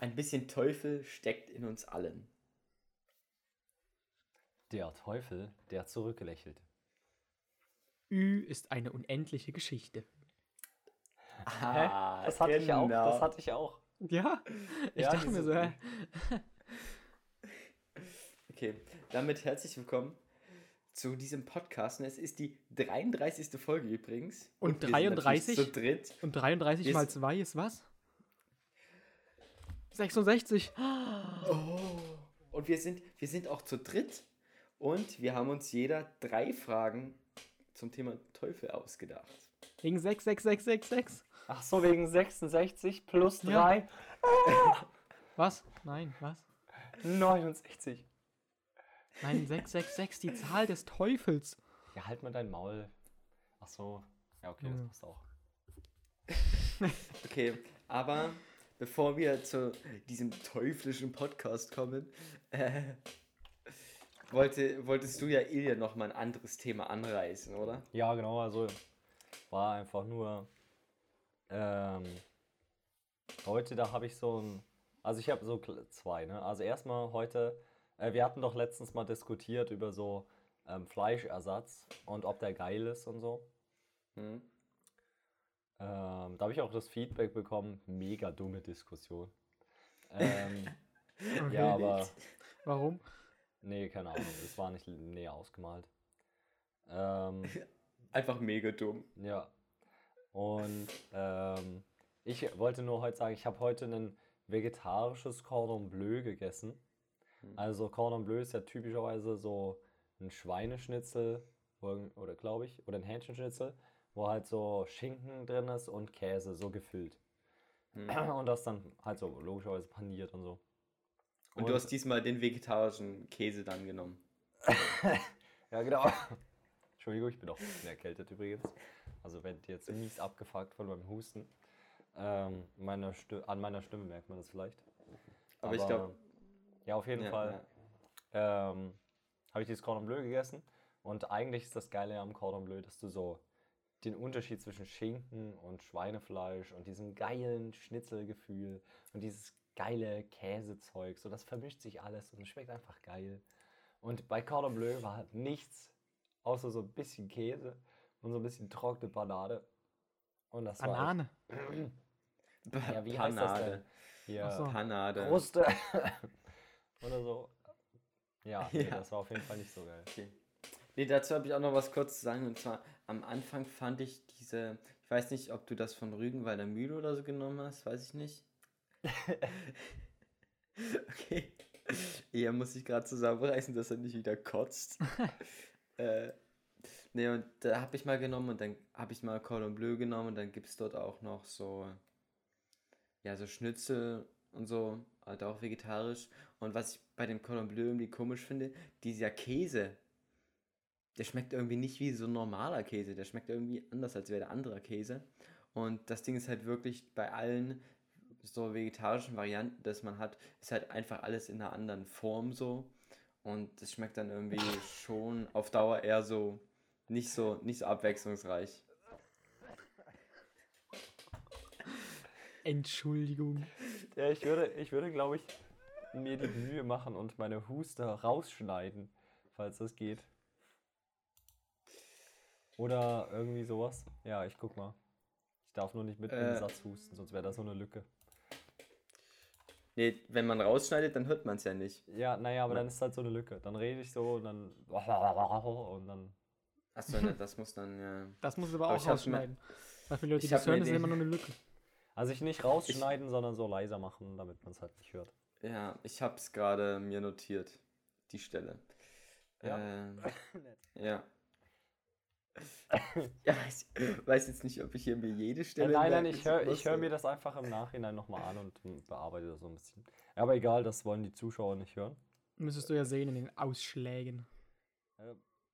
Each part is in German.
Ein bisschen Teufel steckt in uns allen. Der Teufel, der zurückgelächelt. Ü ist eine unendliche Geschichte. Ah, Das hatte ich auch. genau. Das hatte ich auch. Ja, ich Ja, dachte mir so, hä? Okay, damit herzlich willkommen zu diesem Podcast. Und Es ist die 33. Folge übrigens. Und natürlich 33? Zu dritt. Und 33 Wir mal s- 2 ist was? 66. Und wir sind, wir sind auch zu dritt. Und wir haben uns jeder drei Fragen zum Thema Teufel ausgedacht. Wegen 66666. Ach so, wegen 66 plus Ja. 3, Was? Nein, was? 69. Nein, 666, die Zahl des Teufels. Ja, halt mal dein Maul. Ach so. Ja, okay, Ja. das passt auch. Okay, aber bevor wir zu diesem teuflischen Podcast kommen, äh, wollte, wolltest du ja Ilja noch mal ein anderes Thema anreißen, oder? Ja, genau, also war einfach nur ähm, heute, da habe ich so ein, also ich habe so zwei, ne? Also erstmal heute, äh, wir hatten doch letztens mal diskutiert über so ähm, Fleischersatz und ob der geil ist und so. Hm? Ähm, da habe ich auch das Feedback bekommen, mega dumme Diskussion. Ähm, Okay. ja, aber Warum? nee, keine Ahnung, das war nicht näher ausgemalt. Ähm, Einfach mega dumm. Ja. Und ähm, ich wollte nur heute sagen, ich habe heute ein vegetarisches Cordon Bleu gegessen. Hm. Also Cordon Bleu ist ja typischerweise so ein Schweineschnitzel oder, oder glaube ich, oder ein Hähnchenschnitzel, wo halt so Schinken drin ist und Käse so gefüllt. Hm. Und das dann halt so logischerweise paniert und so. Und du hast diesmal den vegetarischen Käse dann genommen. Ja, genau. Entschuldigung, ich bin auch ein bisschen erkältet übrigens. Also wenn jetzt mies abgefuckt von meinem Husten. Ähm, meine an meiner Stimme merkt man das vielleicht. Aber ich glaub- Ja, auf jeden Ja, Fall ähm, habe ich dieses Cordon Bleu gegessen. Und eigentlich ist das Geile am Cordon Bleu, dass du so den Unterschied zwischen Schinken und Schweinefleisch und diesem geilen Schnitzelgefühl und dieses geile Käsezeug, so das vermischt sich alles und es schmeckt einfach geil. Und bei Cordon Bleu war halt nichts außer so ein bisschen Käse und so ein bisschen trockene Banane. Und das Banane. war echt, ja, wie heißt das denn? Hier, so. Panade. Kruste. Oder so. Ja, nee, Ja. das war auf jeden Fall nicht so geil. Okay. Nee, dazu habe ich auch noch was kurz zu sagen. Und zwar, am Anfang fand ich diese, ich weiß nicht, ob du das von Rügenwalder Mühle oder so genommen hast, weiß ich nicht. okay. Er muss sich gerade zusammenreißen, dass er nicht wieder kotzt. äh, nee, und da habe ich mal genommen und dann habe ich mal Cordon Bleu genommen und dann gibt es dort auch noch so, ja, so Schnitzel und so, halt auch vegetarisch. Und was ich bei dem Cordon Bleu irgendwie komisch finde, dieser Käse, der schmeckt irgendwie nicht wie so ein normaler Käse. Der schmeckt irgendwie anders, als wäre der anderer Käse. Und das Ding ist halt wirklich bei allen so vegetarischen Varianten, das man hat, ist halt einfach alles in einer anderen Form so. Und das schmeckt dann irgendwie schon auf Dauer eher so nicht so, nicht so abwechslungsreich. Entschuldigung. Ja, ich würde, ich würde glaube ich, mir die Mühe machen und meine Huste rausschneiden, falls das geht. Oder irgendwie sowas. Ja, ich guck mal. Ich darf nur nicht mitten im Äh. Satz husten, sonst wäre das so eine Lücke. Nee, wenn man rausschneidet, dann hört man es ja nicht. Ja, naja, aber Na- dann ist halt so eine Lücke. Dann rede ich so und dann. Und dann. Achso, ne, das muss dann, ja. Das muss aber Aber auch ich rausschneiden. Weil für Leute, ich die das hören, ist immer nur eine Lücke. Also ich nicht rausschneiden, sondern so leiser machen, damit man es halt nicht hört. Ja, ich hab's gerade mir notiert. Die Stelle. Ja. Ähm, ja. ja, weiß, weiß jetzt nicht, ob ich hier mir jede Stelle. nein, nein, ich höre ich hör mir das einfach im Nachhinein nochmal an und mm, bearbeite das so ein bisschen. Aber egal, das wollen die Zuschauer nicht hören. Müsstest du ja sehen in den Ausschlägen.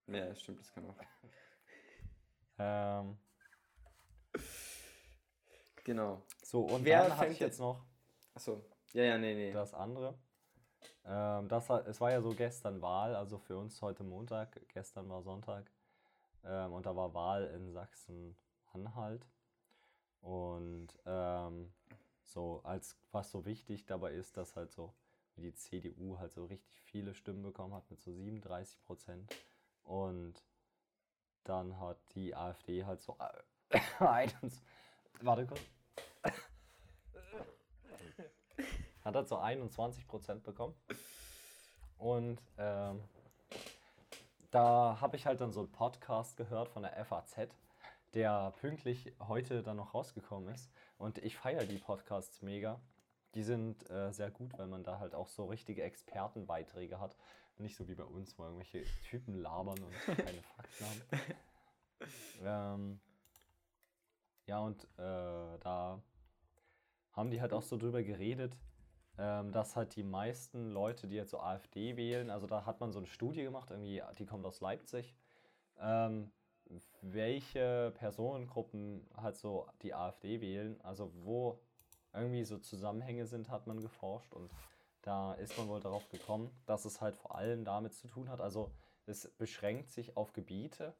Ja, stimmt, das kann auch. Ähm, Genau. so, und Wer dann hatte fängt ich jetzt noch Achso. Ja, ja, nee, nee. das andere. Ähm, das, es war ja so gestern Wahl, also für uns heute Montag, gestern war Sonntag. Ähm, und da war Wahl in Sachsen-Anhalt. Und ähm, so als was so wichtig dabei ist, dass halt so die CDU halt so richtig viele Stimmen bekommen hat mit so 37 Prozent und dann hat die AfD halt so äh, 21 warte kurz. hat halt so 21 Prozent bekommen und ähm, da habe ich halt dann so einen Podcast gehört von der FAZ, der pünktlich heute dann noch rausgekommen ist. Und ich feiere die Podcasts mega. Die sind äh, sehr gut, weil man da halt auch so richtige Expertenbeiträge hat. Nicht so wie bei uns, wo irgendwelche Typen labern und keine Fakten haben. Ähm, ja, und äh, da haben die halt auch so drüber geredet, ähm, dass halt die meisten Leute, die jetzt so AfD wählen, also da hat man so eine Studie gemacht, irgendwie, die kommt aus Leipzig, ähm, welche Personengruppen halt so die AfD wählen, also wo irgendwie so Zusammenhänge sind, hat man geforscht und da ist man wohl darauf gekommen, dass es halt vor allem damit zu tun hat, also es beschränkt sich auf Gebiete,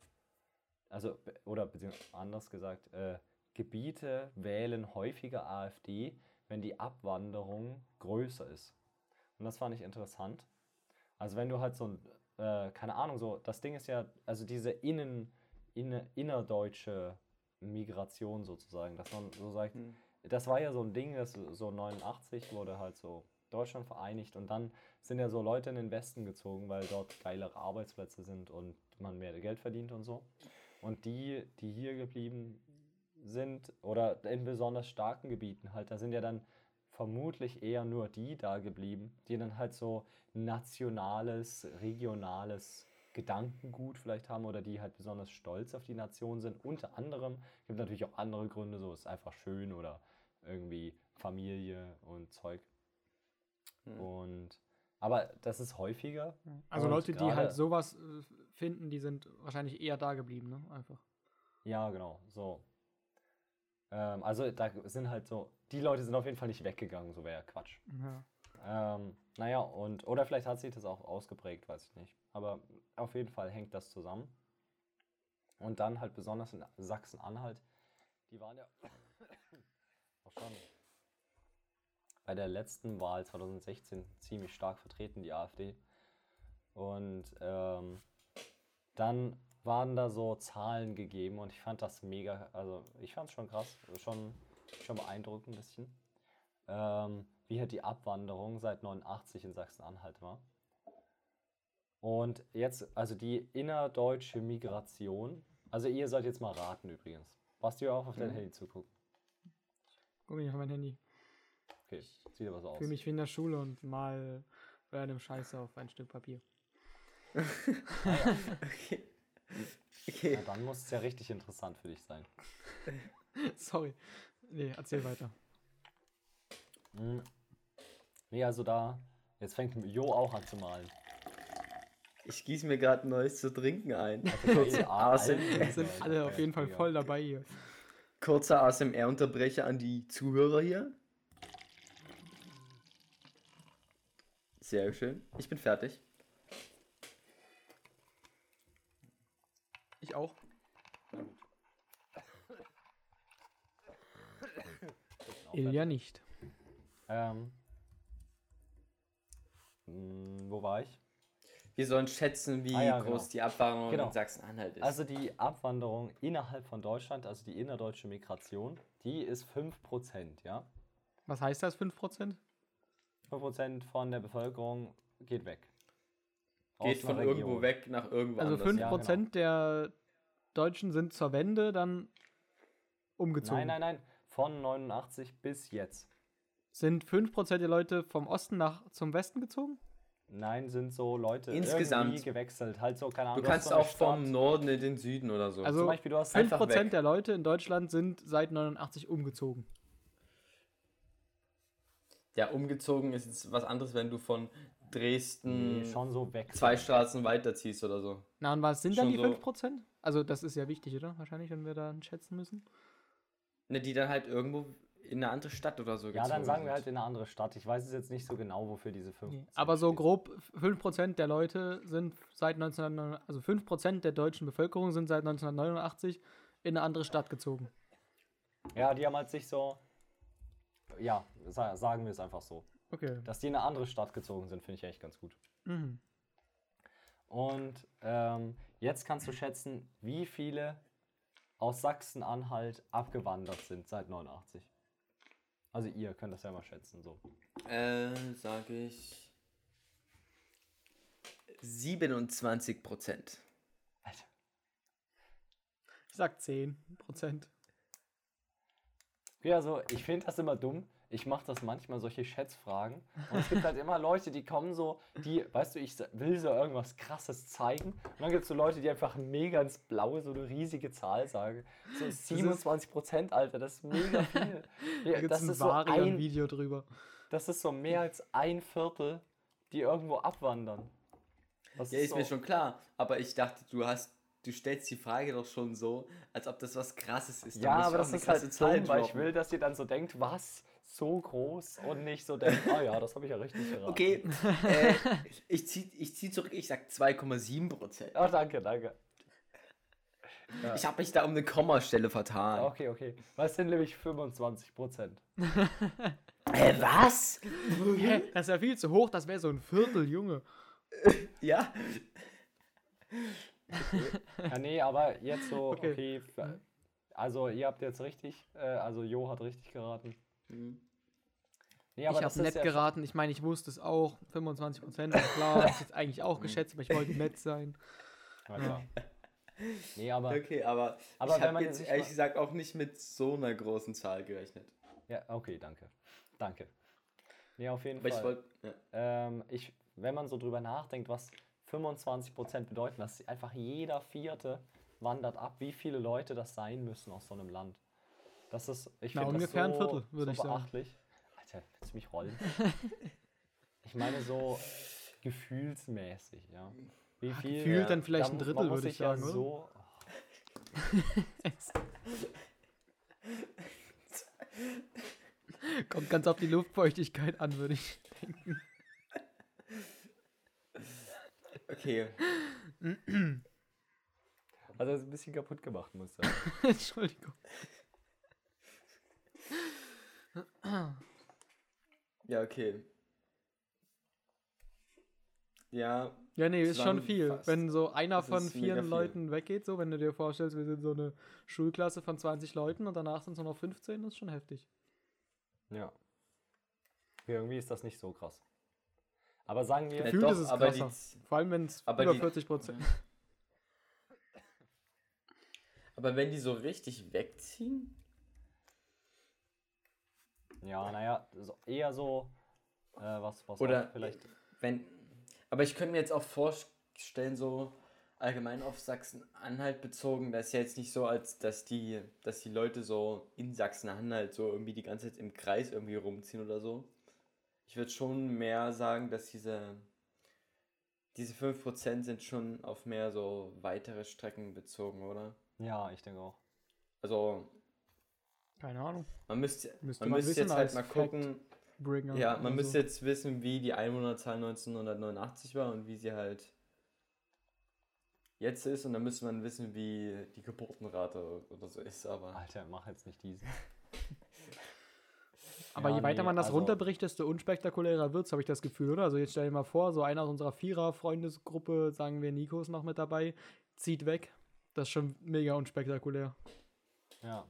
also oder anders gesagt, äh, Gebiete wählen häufiger AfD, wenn die Abwanderung größer ist. Und das fand ich interessant. Also wenn du halt so äh, keine Ahnung, so, das Ding ist ja, also diese innen, inne, innerdeutsche Migration sozusagen, dass man so sagt, Hm. das war ja so ein Ding, das so 89 wurde halt so Deutschland vereinigt und dann sind ja so Leute in den Westen gezogen, weil dort geilere Arbeitsplätze sind und man mehr Geld verdient und so. Und die, die hier geblieben sind oder in besonders starken Gebieten halt, da sind ja dann vermutlich eher nur die da geblieben, die dann halt so nationales, regionales Gedankengut vielleicht haben oder die halt besonders stolz auf die Nation sind. Unter anderem gibt natürlich auch andere Gründe, so ist einfach schön oder irgendwie Familie und Zeug. Hm. Und aber das ist häufiger. Also Und Leute, die halt sowas äh, finden, die sind wahrscheinlich eher da geblieben, ne? Einfach. Ja, genau, so. Ähm, also da sind halt so, die Leute sind auf jeden Fall nicht weggegangen, so wäre ja Quatsch. Ja. Ähm, naja, und, oder vielleicht hat sich das auch ausgeprägt, weiß ich nicht. Aber auf jeden Fall hängt das zusammen. Und dann halt besonders in Sachsen-Anhalt, die waren ja auch schon bei der letzten Wahl 2016 ziemlich stark vertreten, die AfD. Und ähm, dann waren da so Zahlen gegeben und ich fand das mega, also ich fand es schon krass, schon, schon beeindruckend ein bisschen ähm, wie halt die Abwanderung seit 89 in Sachsen-Anhalt war. Und jetzt, also die innerdeutsche Migration, also ihr sollt jetzt mal raten übrigens. Passt ihr auch auf dein Mhm. Handy zugucken? Guck mich auf mein Handy. Okay, sieht aber so aus. Fühle mich wie in der Schule und mal bei einem Scheiße auf ein Stück Papier. Okay. Okay. Ja, dann muss es ja richtig interessant für dich sein. Sorry. Nee, erzähl weiter. Mhm. Nee, also da, jetzt fängt Jo auch an zu malen. Ich gieße mir gerade Neues zu trinken ein. Kurze ASMR. Sind alle auf jeden Fall voll dabei hier. Kurzer ASMR-Unterbrecher an die Zuhörer hier. Sehr schön. Ich bin fertig. Auch. Ilja nicht. Ähm, mh, wo war ich? Wir sollen schätzen, wie Ah ja, groß genau. die Abwanderung Genau. in Sachsen-Anhalt ist. Also die Abwanderung innerhalb von Deutschland, also die innerdeutsche Migration, die ist 5%, ja? Was heißt das, 5%? 5% von der Bevölkerung geht weg. Geht von einer irgendwo Region. weg nach irgendwo Also anders. 5% ja, der Deutschen sind zur Wende dann umgezogen. Nein, nein, nein. Von 89 bis jetzt. Sind 5% der Leute vom Osten nach zum Westen gezogen? Nein, sind so Leute Insgesamt. irgendwie gewechselt. Halt so, keine Du Ahnung. hast kannst so auch vom Stadt- Norden in den Süden oder so. Also Zum Beispiel, du hast 5% Einfach weg. der Leute in Deutschland sind seit 89 umgezogen. ja, umgezogen ist jetzt was anderes, wenn du von Dresden Nee, schon so weg. zwei Straßen weiterziehst oder so. Na, und was sind dann Schon die so- 5%? Also, das ist ja wichtig, oder? Wahrscheinlich, wenn wir dann schätzen müssen. Ne, die dann halt irgendwo in eine andere Stadt oder so Ja, dann sagen wir sind. halt in eine andere Stadt. Ich weiß es jetzt nicht so genau, wofür diese 5 Aber so grob 5% der Leute sind seit 1989, also 5% der deutschen Bevölkerung sind seit 1989 in eine andere Stadt gezogen. Ja, die haben halt sich so ja, sa sagen wir es einfach so. Okay. Dass die in eine andere Stadt gezogen sind, finde ich echt ganz gut. Mhm. Und ähm, jetzt kannst du schätzen, wie viele aus Sachsen-Anhalt abgewandert sind seit 89. Also ihr könnt das ja mal schätzen. So. Äh, sage ich 27 Prozent. Alter. Ich sag 10 Prozent. Ja, also ich finde das immer dumm. Ich mache das manchmal, solche Schätzfragen. Und es gibt halt immer Leute, die kommen so, die, weißt du, ich will so irgendwas krasses zeigen. Und dann gibt es so Leute, die einfach mega ins Blaue so eine riesige Zahl sagen. So 27 Prozent, Alter, das ist mega viel. Da das, ein ist so ein, Varian-Video drüber. das ist so mehr als ein Viertel, die irgendwo abwandern. Das Ja, ist so, mir schon klar. Aber ich dachte, du hast, du stellst die Frage doch schon so, als ob das was Krasses ist. Ja, aber das ist halt krasse Zahl dumm, weil ich will, dass ihr dann so denkt, was? So groß und nicht so denkt, ah ja, das habe ich ja richtig geraten. Okay, äh, ich zieh, ich zieh zurück, ich sag 2,7 Prozent. Oh, danke, danke. Ich habe mich da um eine Kommastelle vertan. Okay, okay. Was sind nämlich 25 Prozent? Hä, was? Hä? Das ist ja viel zu hoch, das wäre so ein Viertel, Junge. Ja? Ja, nee, aber jetzt so, Okay. okay. also, ihr habt jetzt richtig, äh, also Jo hat richtig geraten. Mhm. Nee, ich habe nett ja geraten. Ich meine, ich wusste es auch. 25 Prozent, klar. Hab ich jetzt eigentlich auch geschätzt, aber ich wollte nett sein. Ja. Nee, aber, Okay, aber, Aber ich habe jetzt ehrlich mal- gesagt auch nicht mit so einer großen Zahl gerechnet. ja, okay, danke. Danke. Nee, auf jeden Aber ich Fall. wollte. Ja. ähm, ich, wenn man so drüber nachdenkt, was 25% bedeuten, dass einfach jeder Vierte wandert ab, wie viele Leute das sein müssen aus so einem Land. Das ist, ich finde das ungefähr ein so, Viertel, würde so ich sagen. Alter, willst du mich rollen? ich meine so gefühlsmäßig, ja. Wie viel, gefühlt dann vielleicht da ein Drittel, würde ich ja sagen, oder? So, Kommt ganz auf die Luftfeuchtigkeit an, würde ich denken. Okay. also das ist ein bisschen kaputt gemacht, muss ich sagen. Entschuldigung. Ja, okay. Ja, Ja, nee, ist schon viel. Zusammenfasst. Wenn so einer Das von vier. Leuten weggeht, so, wenn du dir vorstellst, wir sind so eine Schulklasse von 20 Leuten und danach sind es nur noch 15, das ist schon heftig. Ja. Irgendwie ist das nicht so krass. Aber sagen wir, Ja, Gefühlt doch, ist es aber krasser. die- Vor allem, wenn es über die- 40 Prozent. aber wenn die so richtig wegziehen, Ja, naja, eher so, äh, was, was Oder vielleicht. wenn. Aber ich könnte mir jetzt auch vorstellen, so allgemein auf Sachsen-Anhalt bezogen, dass ja jetzt nicht so, als dass die, dass die Leute so in Sachsen-Anhalt so irgendwie die ganze Zeit im Kreis irgendwie rumziehen oder so. Ich würde schon mehr sagen, dass diese, diese 5% sind schon auf mehr so weitere Strecken bezogen, oder? Ja, ich denke auch. Also, Keine Ahnung. man müsste, Müsste man man müsste jetzt halt mal Fact. gucken, Bringer Ja, man müsste so. jetzt wissen, wie die Einwohnerzahl 1989 war und wie sie halt jetzt ist. Und dann müsste man wissen, wie die Geburtenrate oder so ist. Aber Alter, mach jetzt nicht diesen. Aber Ja, je weiter nee, man das also- runterbricht, desto unspektakulärer wird es, habe ich das Gefühl, oder? Also jetzt stell dir mal vor, so einer aus unserer Vierer-Freundesgruppe, sagen wir, Nico ist noch mit dabei, zieht weg. Das ist schon mega unspektakulär. Ja.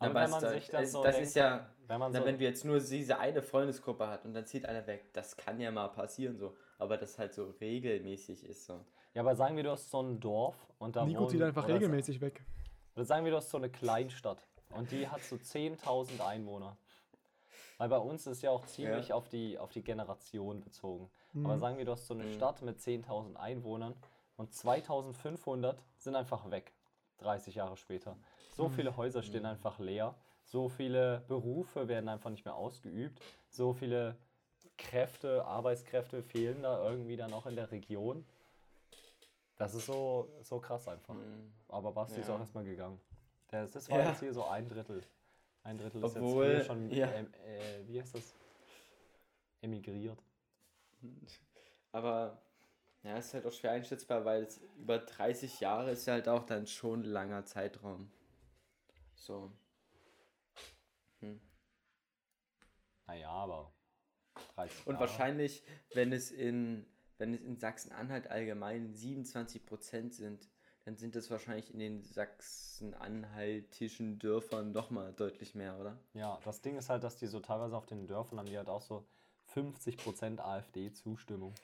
Ja, Aber wenn man da- sich das es- so das denkt, ist ja- wenn man na, so, wenn wir jetzt nur diese eine Freundesgruppe hat und dann zieht einer weg, das kann ja mal passieren so. Aber das halt so regelmäßig ist so. ja, aber sagen wir, du hast so ein Dorf und da Nico zieht einfach regelmäßig weg. Oder sagen wir, du hast so eine Kleinstadt und die hat so 10.000 Einwohner. Weil bei uns ist ja auch ziemlich Ja. auf, die, auf die Generation bezogen. Mhm. Aber sagen wir, du hast so eine Mhm. Stadt mit 10.000 Einwohnern und 2.500 sind einfach weg, 30 Jahre später. So Mhm. viele Häuser stehen Mhm. einfach leer, so viele Berufe werden einfach nicht mehr ausgeübt, so viele Kräfte, Arbeitskräfte fehlen da irgendwie dann auch in der Region. Das ist so, so krass einfach. Mhm. Aber Basti ist Ja. auch erstmal gegangen. Das, das war Ja. jetzt hier so ein Drittel. Ein Drittel ist Obwohl, jetzt hier schon, ja. ähm, äh, wie heißt das? Emigriert. Aber ja, ist halt auch schwer einschätzbar, weil es über 30 Jahre ist ja halt auch dann schon ein langer Zeitraum. So. Hm. Naja, aber 30 Und Jahre. wahrscheinlich, wenn es in, wenn es in Sachsen-Anhalt allgemein 27% sind, dann sind es wahrscheinlich in den Sachsen-Anhaltischen Dörfern nochmal deutlich mehr, oder? Ja, das Ding ist halt, dass die so teilweise auf den Dörfern haben die halt auch so 50% AfD-Zustimmung.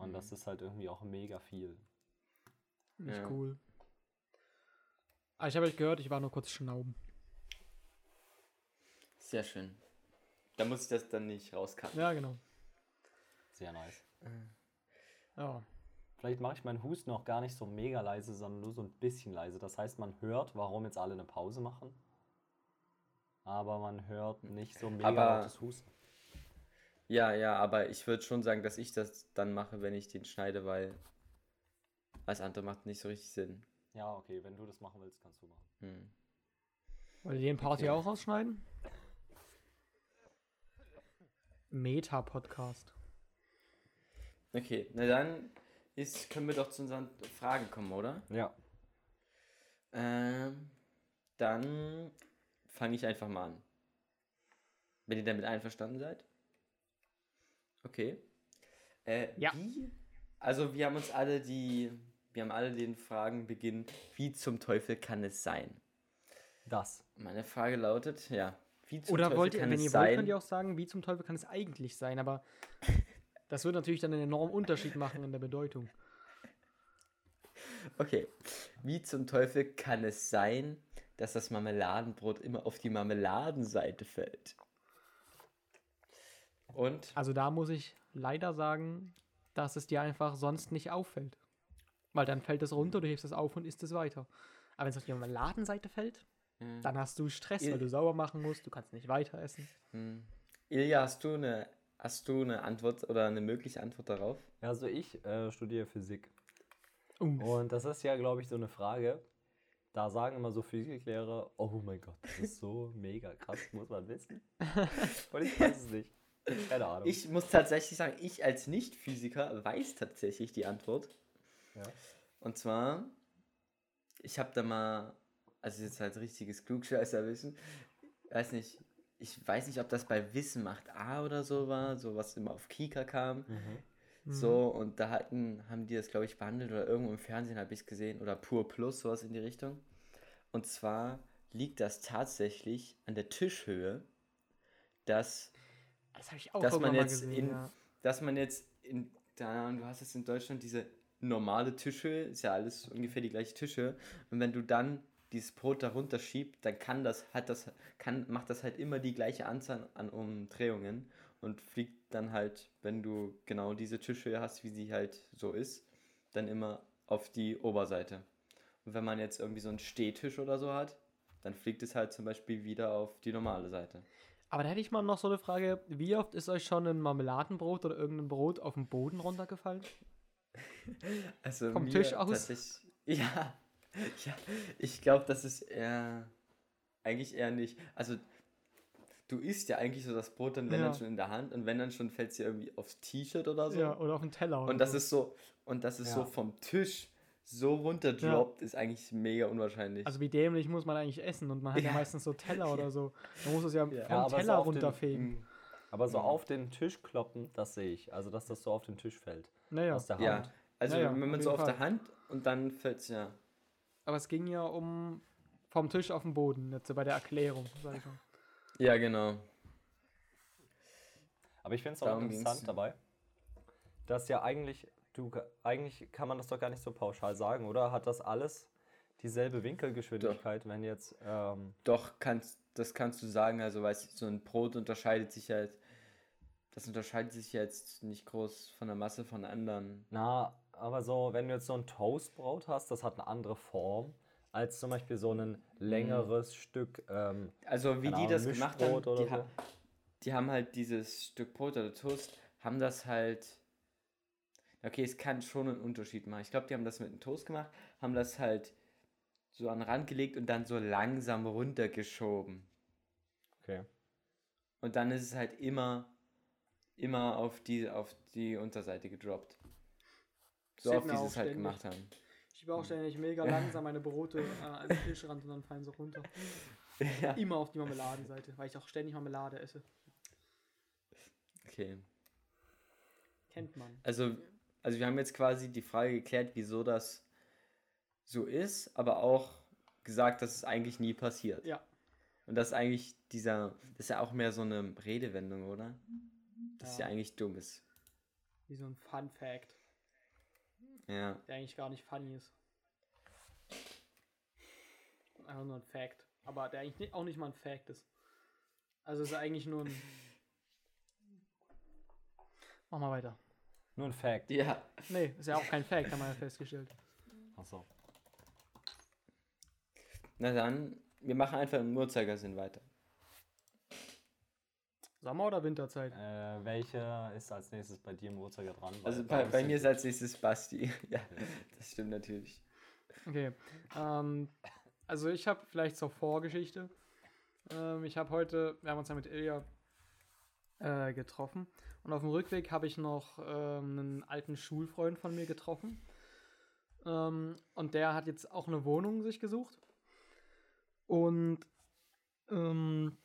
Und das ist halt irgendwie auch mega viel. Nicht Ja. cool. Ah, ich habe euch gehört, ich war nur kurz schnauben. Sehr schön. Da muss ich das dann nicht rauskappen. Ja, genau. Sehr nice. Ja. Vielleicht mache ich meinen Husten noch gar nicht so mega leise, sondern nur so ein bisschen leise. Das heißt, man hört, warum jetzt alle eine Pause machen. Aber man hört nicht so mega Aber- lautes Husten. Ja, ja, aber ich würde schon sagen, dass ich das dann mache, wenn ich den schneide, weil alles andere macht nicht so richtig Sinn. Ja, okay, wenn du das machen willst, kannst du machen. Hm. Wollt ihr den Part hier Okay. auch rausschneiden? Meta-Podcast. Okay, na dann ist, können wir doch zu unseren Fragen kommen, oder? Ja. Ähm, dann fange ich einfach mal an. Wenn ihr damit einverstanden seid. Okay. Äh, Ja. Wie? Also wir haben uns alle die, wir haben alle den Fragen beginnen, wie zum Teufel kann es sein? Das. Meine Frage lautet, ja, wie zum Oder Teufel wollt ihr, kann wenn es ihr wollt, sein? könnt ihr auch sagen, wie zum Teufel kann es eigentlich sein, aber das wird natürlich dann einen enormen Unterschied machen in der Bedeutung. Okay. Wie zum Teufel kann es sein, dass das Marmeladenbrot immer auf die Marmeladenseite fällt? Und Also da muss ich leider sagen, dass es dir einfach sonst nicht auffällt. Weil dann fällt es runter, du hebst es auf und isst es weiter. Aber wenn es auf die Marmeladenseite fällt, Hm. dann hast du Stress, Ihr- weil du sauber machen musst, du kannst nicht weiter essen. Hm. Ilja, hast du eine, hast du eine Antwort oder eine mögliche Antwort darauf? Also ich äh, studiere Physik. Uh, Und das ist ja, glaube ich, so eine Frage. Da sagen immer so Physiklehrer, oh mein Gott, das ist so mega krass, muss man wissen. Und ich weiß es nicht. Keine Ahnung. Ich muss tatsächlich sagen, ich als Nicht-Physiker weiß tatsächlich die Antwort. Ja. Und zwar, ich habe da mal, also jetzt halt richtiges Klugscheißerwissen, weiß nicht, ich weiß nicht, ob das bei Wissen macht A oder so war, so was immer auf Kika kam. Mhm. So, und da hatten, haben die das, glaube ich, behandelt oder irgendwo im Fernsehen habe ich es gesehen oder Pur Plus, sowas in die Richtung. Und zwar liegt das tatsächlich an der Tischhöhe, dass, das habe ich auch dass man jetzt gesehen. in, ja. dass man jetzt in, da, du hast jetzt in Deutschland diese normale Tischhöhe, ist ja alles ungefähr die gleiche Tischhöhe. Und wenn du dann dieses Brot darunter schiebst, dann kann das, hat das, kann, macht das halt immer die gleiche Anzahl an Umdrehungen und fliegt dann halt, wenn du genau diese Tischhöhe hast, wie sie halt so ist, dann immer auf die Oberseite. Und wenn man jetzt irgendwie so einen Stehtisch oder so hat, dann fliegt es halt zum Beispiel wieder auf die normale Seite. Aber da hätte ich mal noch so eine Frage, wie oft ist euch schon ein Marmeladenbrot oder irgendein Brot auf den Boden runtergefallen? Also Vom Tisch aus? Ja, ja, ich glaube, das ist eher, eigentlich eher nicht. Also, du isst ja eigentlich so das Brot dann, wenn Ja. dann schon in der Hand und wenn dann schon fällt es dir irgendwie aufs T-Shirt oder so. Ja, oder auf den Teller. oder und das so. ist so, und das ist Ja. so vom Tisch so runterdroppt, ist eigentlich mega unwahrscheinlich. Also wie dämlich muss man eigentlich essen und man hat ja, Ja. meistens so Teller oder so. Man muss es ja vom Ja, so Teller den- runterfegen. Mm, Aber so Mhm. auf den Tisch kloppen, das sehe ich. Also, dass das so auf den Tisch fällt. Naja, Aus der ja, Hand. also Ja, ja, wenn auf man so auf der Fall. Hand und dann fällt es ja. aber es ging ja um vom Tisch auf den Boden, jetzt bei der Erklärung, sag ich mal. Ja, genau. Aber ich finde es auch Darum interessant dabei, dass ja eigentlich, du, eigentlich kann man das doch gar nicht so pauschal sagen, oder? Hat das alles dieselbe Winkelgeschwindigkeit, wenn jetzt, ähm, Doch, kannst, das kannst du sagen, also weißt du, so ein Brot unterscheidet sich halt, das unterscheidet sich jetzt nicht groß von der Masse von anderen. na, aber so, wenn du jetzt so ein Toastbrot hast, das hat eine andere Form, als zum Beispiel so ein längeres Stück, ähm, Also wie die Ahnung, das gemacht haben, die, ha so. die haben halt dieses Stück Brot oder Toast, haben das halt, okay, es kann schon einen Unterschied machen. Ich glaube, die haben das mit dem Toast gemacht, haben das halt so an den Rand gelegt und dann so langsam runtergeschoben. okay. Und dann ist es halt immer, immer auf die, auf die Unterseite gedroppt. So oft, wie sie es halt gemacht haben. Ich war auch ständig mega langsam meine Brote äh, an den Tischrand und dann fallen sie runter. Ja. Immer auf die Marmeladenseite, weil ich auch ständig Marmelade esse. Okay. Kennt man. Also, also wir haben jetzt quasi die Frage geklärt, wieso das so ist, aber auch gesagt, dass es eigentlich nie passiert. Ja. Und das ist eigentlich dieser, das ist ja auch mehr so eine Redewendung, oder? Das ja. Ja. eigentlich dumm ist. Wie so ein Fun Fact, Ja. der eigentlich gar nicht funny ist. Einfach nur ein Fact. Aber der eigentlich auch nicht mal ein Fact ist. Also ist eigentlich nur ein. Mach mal weiter. Nur ein Fact. Ja. Nee, ist ja auch kein Fact, haben wir ja festgestellt. Achso. Na dann, wir machen einfach im Uhrzeigersinn weiter. Sommer- oder Winterzeit? Äh, welcher ist als nächstes bei dir im Uhrzeiger dran? Also bei, bei mir ist als nächstes Basti. ja, das stimmt natürlich. Okay. Ähm, also ich habe vielleicht zur Vorgeschichte. Ähm, ich habe heute, wir haben uns ja mit Ilja äh, getroffen. Und auf dem Rückweg habe ich noch ähm, einen alten Schulfreund von mir getroffen. Ähm, und der hat jetzt auch eine Wohnung sich gesucht. Und ähm,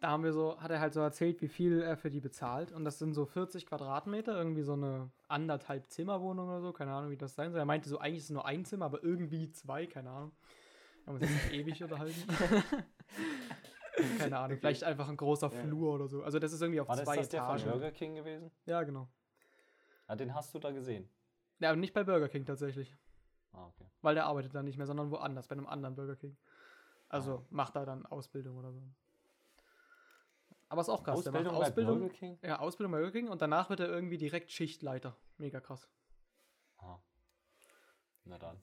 da haben wir so, hat er halt so erzählt, wie viel er für die bezahlt. Und das sind so 40 Quadratmeter, irgendwie so eine anderthalb Zimmerwohnung oder so, keine Ahnung, wie das sein soll. Er meinte so, eigentlich ist es nur ein Zimmer, aber irgendwie zwei, keine Ahnung. Haben uns jetzt nicht ewig unterhalten. keine Ahnung, vielleicht einfach ein großer Ja. Flur oder so. Also das ist irgendwie auf War das, zwei das der von Etagen. Burger King gewesen? Ja, genau. Ah, den hast du da gesehen. Ja, aber nicht bei Burger King tatsächlich. Ah, okay. Weil der arbeitet da nicht mehr, sondern woanders, bei einem anderen Burger King. Also Ah. macht da dann Ausbildung oder so. Aber ist auch krass. der macht Ausbildung bei Ausbildung, Burger King? ja, Ausbildung bei Burger King und danach wird er irgendwie direkt Schichtleiter. Mega krass. Ah. Na dann.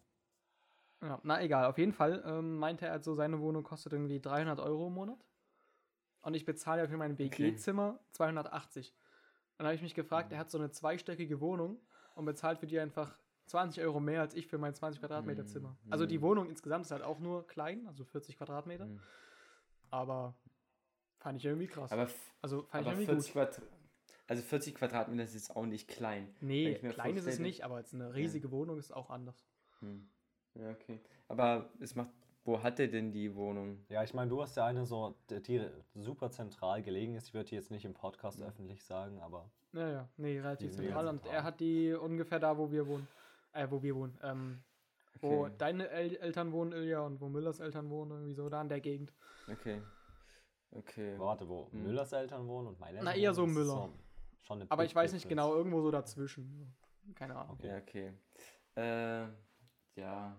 Ja, na egal, auf jeden Fall ähm, meinte er, so seine Wohnung kostet irgendwie 300 Euro im Monat. Und ich bezahle ja für mein WG-Zimmer 280. Dann habe ich mich gefragt, er hat so eine zweistöckige Wohnung und bezahlt für die einfach 20 Euro mehr als ich für mein 20 Quadratmeter Mm, Zimmer. Also die mm. Wohnung insgesamt ist halt auch nur klein, also 40 Quadratmeter. Mhm. Aber fand ich irgendwie krass. Aber, also fand aber ich irgendwie 40 gut. Quadrat, also 40 Quadratmeter ist jetzt auch nicht klein. Nee, klein ist es nicht, aber jetzt eine riesige Wohnung ist auch anders. Hm. Ja, okay. Aber es macht, wo hat er denn die Wohnung? Ja, ich meine, du hast ja eine so, die super zentral gelegen ist. Ich würde die jetzt nicht im Podcast öffentlich sagen, aber Ja, ja, nee, relativ zentral. Und er hat die ungefähr da, wo wir wohnen. Äh, wo wir wohnen. Ähm, Wo Okay. deine El Eltern wohnen, Ilja, und wo Müllers Eltern wohnen, irgendwie so da in der Gegend. Okay. Okay. warte, wo Hm. Müllers Eltern wohnen und meine Eltern Na, eher so Müller. schon eine Aber ich weiß nicht genau, irgendwo so dazwischen. Keine Ahnung. Okay. Ja, okay. Äh, ja.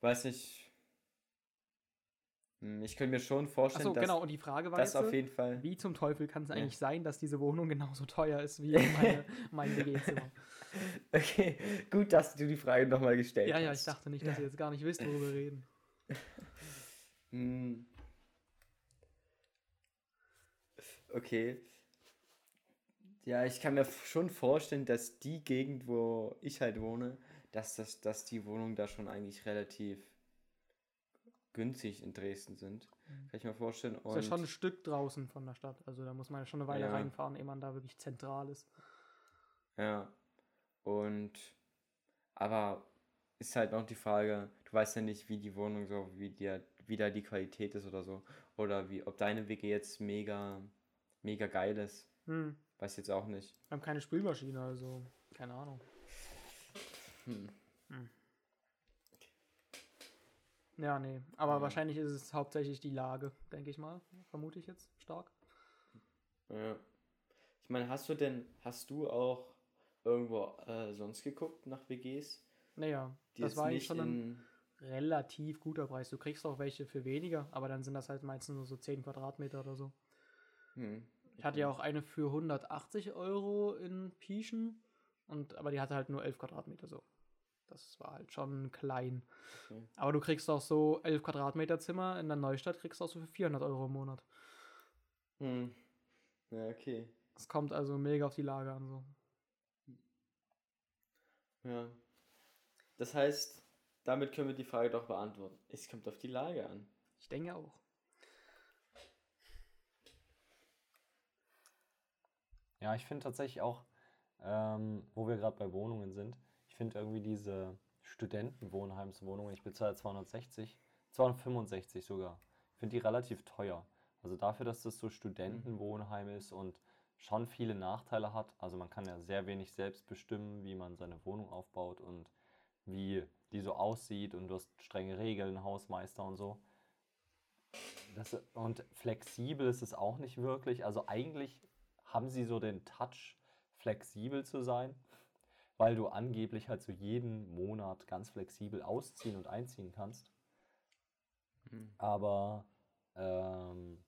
Weiß nicht. Hm, Ich könnte mir schon vorstellen, Achso, dass genau, und die Frage war das jetzt, auf jeden Fall. wie zum Teufel kann es Ja. eigentlich sein, dass diese Wohnung genauso teuer ist wie meine, mein WG-Zimmer? Okay, gut, dass du die Frage nochmal gestellt ja, hast. ja, ich dachte nicht, dass ihr jetzt gar nicht wisst, worüber wir reden. Hm. Okay. Ja, ich kann mir schon vorstellen, dass die Gegend, wo ich halt wohne, dass, das, dass die Wohnungen da schon eigentlich relativ günstig in Dresden sind. Kann ich mir vorstellen. Ist ja Und schon ein Stück draußen von der Stadt. Also da muss man ja schon eine Weile Ja. reinfahren, ehe man da wirklich zentral ist. Ja. Und aber ist halt noch die Frage, du weißt ja nicht, wie die Wohnung so, wie die, wie da die Qualität ist oder so. Oder wie, ob deine WG jetzt mega, mega geil ist. Hm. Weiß jetzt auch nicht. Wir haben keine Spülmaschine, also keine Ahnung. Hm. Ja, nee. Aber Ja. wahrscheinlich ist es hauptsächlich die Lage, denke ich mal. Vermute ich jetzt stark. Ja. Ich meine, hast du denn, hast du auch irgendwo äh, sonst geguckt nach WGs? Naja, das war eigentlich schon ein in. relativ guter Preis. Du kriegst auch welche für weniger, aber dann sind das halt meistens nur so 10 Quadratmeter oder so. Hm. Ich hatte ja auch eine für 180 Euro in Pieschen, und, aber die hatte halt nur 11 Quadratmeter so. Das war halt schon klein. Okay. Aber du kriegst auch so 11 Quadratmeter Zimmer in der Neustadt, kriegst du auch so für 400 Euro im Monat. Hm. Ja, okay. Es kommt also mega auf die Lage an. So. Ja. Das heißt, damit können wir die Frage doch beantworten. Es kommt auf die Lage an. Ich denke auch. Ja, ich finde tatsächlich auch, ähm, wo wir gerade bei Wohnungen sind, finde irgendwie diese Studentenwohnheimswohnungen, ich bezahle 260, 265 sogar. Finde die relativ teuer. Also dafür, dass das so Studentenwohnheim ist und schon viele Nachteile hat. Also man kann ja sehr wenig selbst bestimmen, wie man seine Wohnung aufbaut und wie die so aussieht und du hast strenge Regeln, Hausmeister und so. Das, und flexibel ist es auch nicht wirklich. Also eigentlich haben sie so den Touch, flexibel zu sein, weil du angeblich halt so jeden Monat ganz flexibel ausziehen und einziehen kannst. Hm. Aber ähm,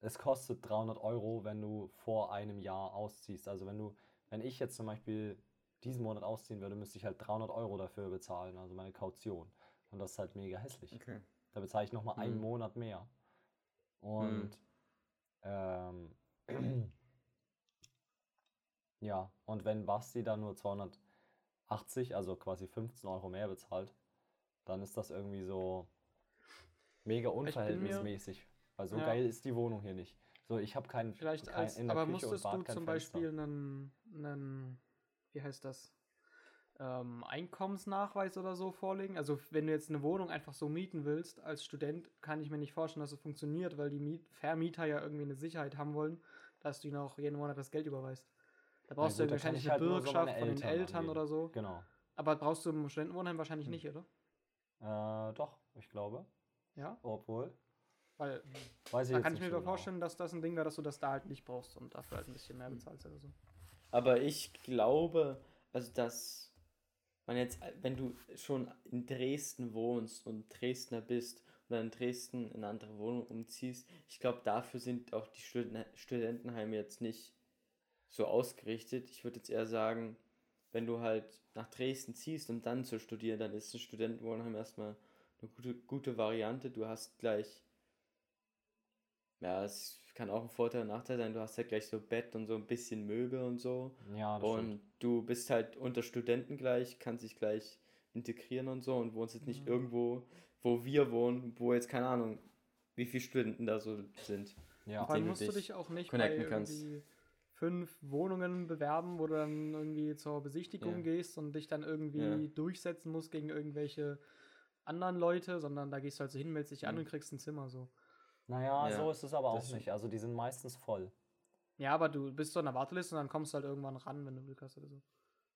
es kostet 300 Euro, wenn du vor einem Jahr ausziehst. Also wenn du, wenn ich jetzt zum Beispiel diesen Monat ausziehen würde, müsste ich halt 300 Euro dafür bezahlen, also meine Kaution. Und das ist halt mega hässlich. Okay. Da bezahle ich nochmal einen Hm. Monat mehr. Und ähm, ja, und wenn Basti dann nur 280, also quasi 15 Euro mehr bezahlt, dann ist das irgendwie so mega unverhältnismäßig. Weil so Ja. geil ist die Wohnung hier nicht. So, ich habe kein, Vielleicht kein als, in der aber Küche und musstest Bad du zum Fenster. Beispiel einen, einen, wie heißt das, ähm, Einkommensnachweis oder so vorlegen? Also wenn du jetzt eine Wohnung einfach so mieten willst, als Student, kann ich mir nicht vorstellen, dass es funktioniert, weil die Miet Vermieter ja irgendwie eine Sicherheit haben wollen, dass du ihnen auch jeden Monat das Geld überweist. Da brauchst gut, du wahrscheinlich ich eine halt nur so Bürgschaft von den Eltern angeben. oder so. Genau. Aber brauchst du im Studentenwohnheim wahrscheinlich Hm. nicht, oder? Äh, doch, ich glaube. Ja, Obwohl. weil Weiß ich da kann ich mir so genau. vorstellen, dass das ein Ding wäre, dass du das da halt nicht brauchst und dafür halt ein bisschen mehr bezahlst oder so. Aber ich glaube, also dass man jetzt, wenn du schon in Dresden wohnst und Dresdner bist oder in Dresden in eine andere Wohnung umziehst, ich glaube, dafür sind auch die Studen Studentenheime jetzt nicht so ausgerichtet. Ich würde jetzt eher sagen, wenn du halt nach Dresden ziehst, um dann zu studieren, dann ist ein Studentenwohnheim erstmal eine gute, gute Variante. Du hast gleich, ja, es kann auch ein Vorteil und Nachteil sein, du hast halt gleich so Bett und so ein bisschen Möbel und so. Ja, das stimmt. Und du bist halt unter Studenten gleich, kannst dich gleich integrieren und so und wohnst jetzt nicht Mhm. irgendwo, wo wir wohnen, wo jetzt keine Ahnung, wie viele Studenten da so sind. Ja. Du musst du dich auch nicht bei connecten kannst. Fünf Wohnungen bewerben, wo du dann irgendwie zur Besichtigung Ja. gehst und dich dann irgendwie Ja. durchsetzen musst gegen irgendwelche anderen Leute, sondern da gehst du halt so hin, meldest dich an Mhm. und kriegst ein Zimmer so. Naja, Ja, so ist es aber auch das stimmt. nicht. Also die sind meistens voll. Ja, aber du bist so in der Warteliste und dann kommst du halt irgendwann ran, wenn du Glück hast oder so.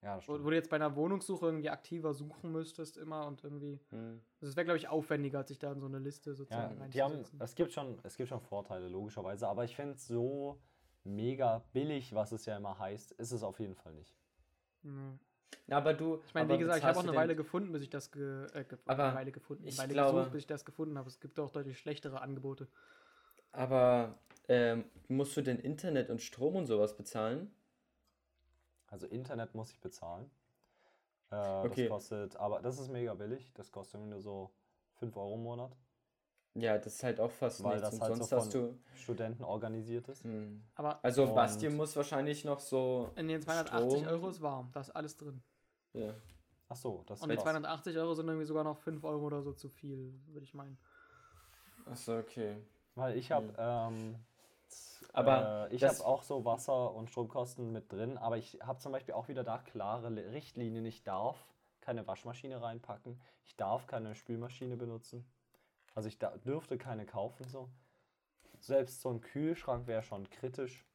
Ja, das Wo, stimmt. wo du jetzt bei einer Wohnungssuche irgendwie aktiver suchen müsstest immer und irgendwie. Hm. Also es wäre, glaube ich, aufwendiger, als sich da in so eine Liste Ja, sozusagen die haben, es gibt schon, es gibt schon Vorteile, logischerweise, aber ich finde es so mega billig, was es ja immer heißt, ist es auf jeden Fall nicht. Mhm. Aber du, Ich meine, aber wie gesagt, ich habe auch eine Weile gefunden, bis ich das ge äh, ge Aber eine Weile gefunden, eine ich Weile glaube- gesucht, bis ich das gefunden habe. Es gibt auch deutlich schlechtere Angebote. Aber ähm, musst du denn Internet und Strom und sowas bezahlen? Also Internet muss ich bezahlen. Äh, Okay. Das kostet, aber das ist mega billig. Das kostet nur so 5 Euro im Monat, Ja, das ist halt auch fast weil nichts. das Und halt sonst so hast du. Studenten organisiert ist. Hm. Aber Also Und- Basti muss wahrscheinlich noch so. in den 280 Strom- Euro ist warm. Da ist alles drin. Ja. Ach so, das Und die ist 280 Euro sind irgendwie sogar noch 5 Euro oder so zu viel, würde ich meinen. Achso, okay. Weil ich habe, ähm, z- Aber äh, ich habe auch so Wasser- und Stromkosten mit drin, aber ich habe zum Beispiel auch wieder da klare Richtlinien. Ich darf keine Waschmaschine reinpacken, ich darf keine Spülmaschine benutzen. Also ich da, dürfte keine kaufen so. Selbst so ein Kühlschrank wäre schon kritisch.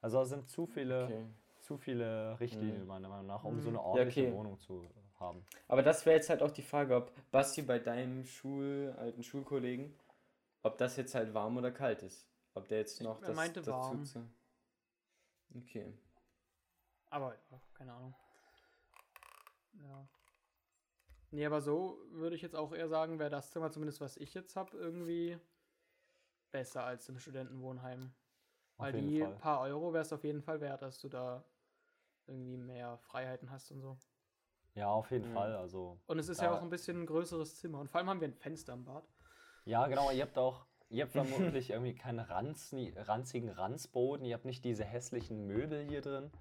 Also es sind zu viele, okay. zu viele Richtlinien Mhm. meiner Meinung nach, um Mhm. so eine Ja, ordentliche okay. Wohnung zu haben. Aber das wäre jetzt halt auch die Frage, ob Basti bei deinem Schul, alten Schulkollegen, ob das jetzt halt warm oder kalt ist. Ob der jetzt Ich- noch er das meinte dazu warm. zu- Okay. Aber ja, keine Ahnung. Ja. Nee, aber so würde ich jetzt auch eher sagen, wäre das Zimmer, zumindest was ich jetzt habe, irgendwie besser als im Studentenwohnheim. Weil die Fall. paar Euro wäre es auf jeden Fall wert, dass du da irgendwie mehr Freiheiten hast und so. Ja, auf jeden Mhm. Fall. Also Und es ist ja auch ein bisschen ein größeres Zimmer. Und vor allem haben wir ein Fenster im Bad. Ja, genau. Ihr habt auch, ihr habt vermutlich irgendwie keinen ranzigen Ranzboden. Ihr habt nicht diese hässlichen Möbel hier drin.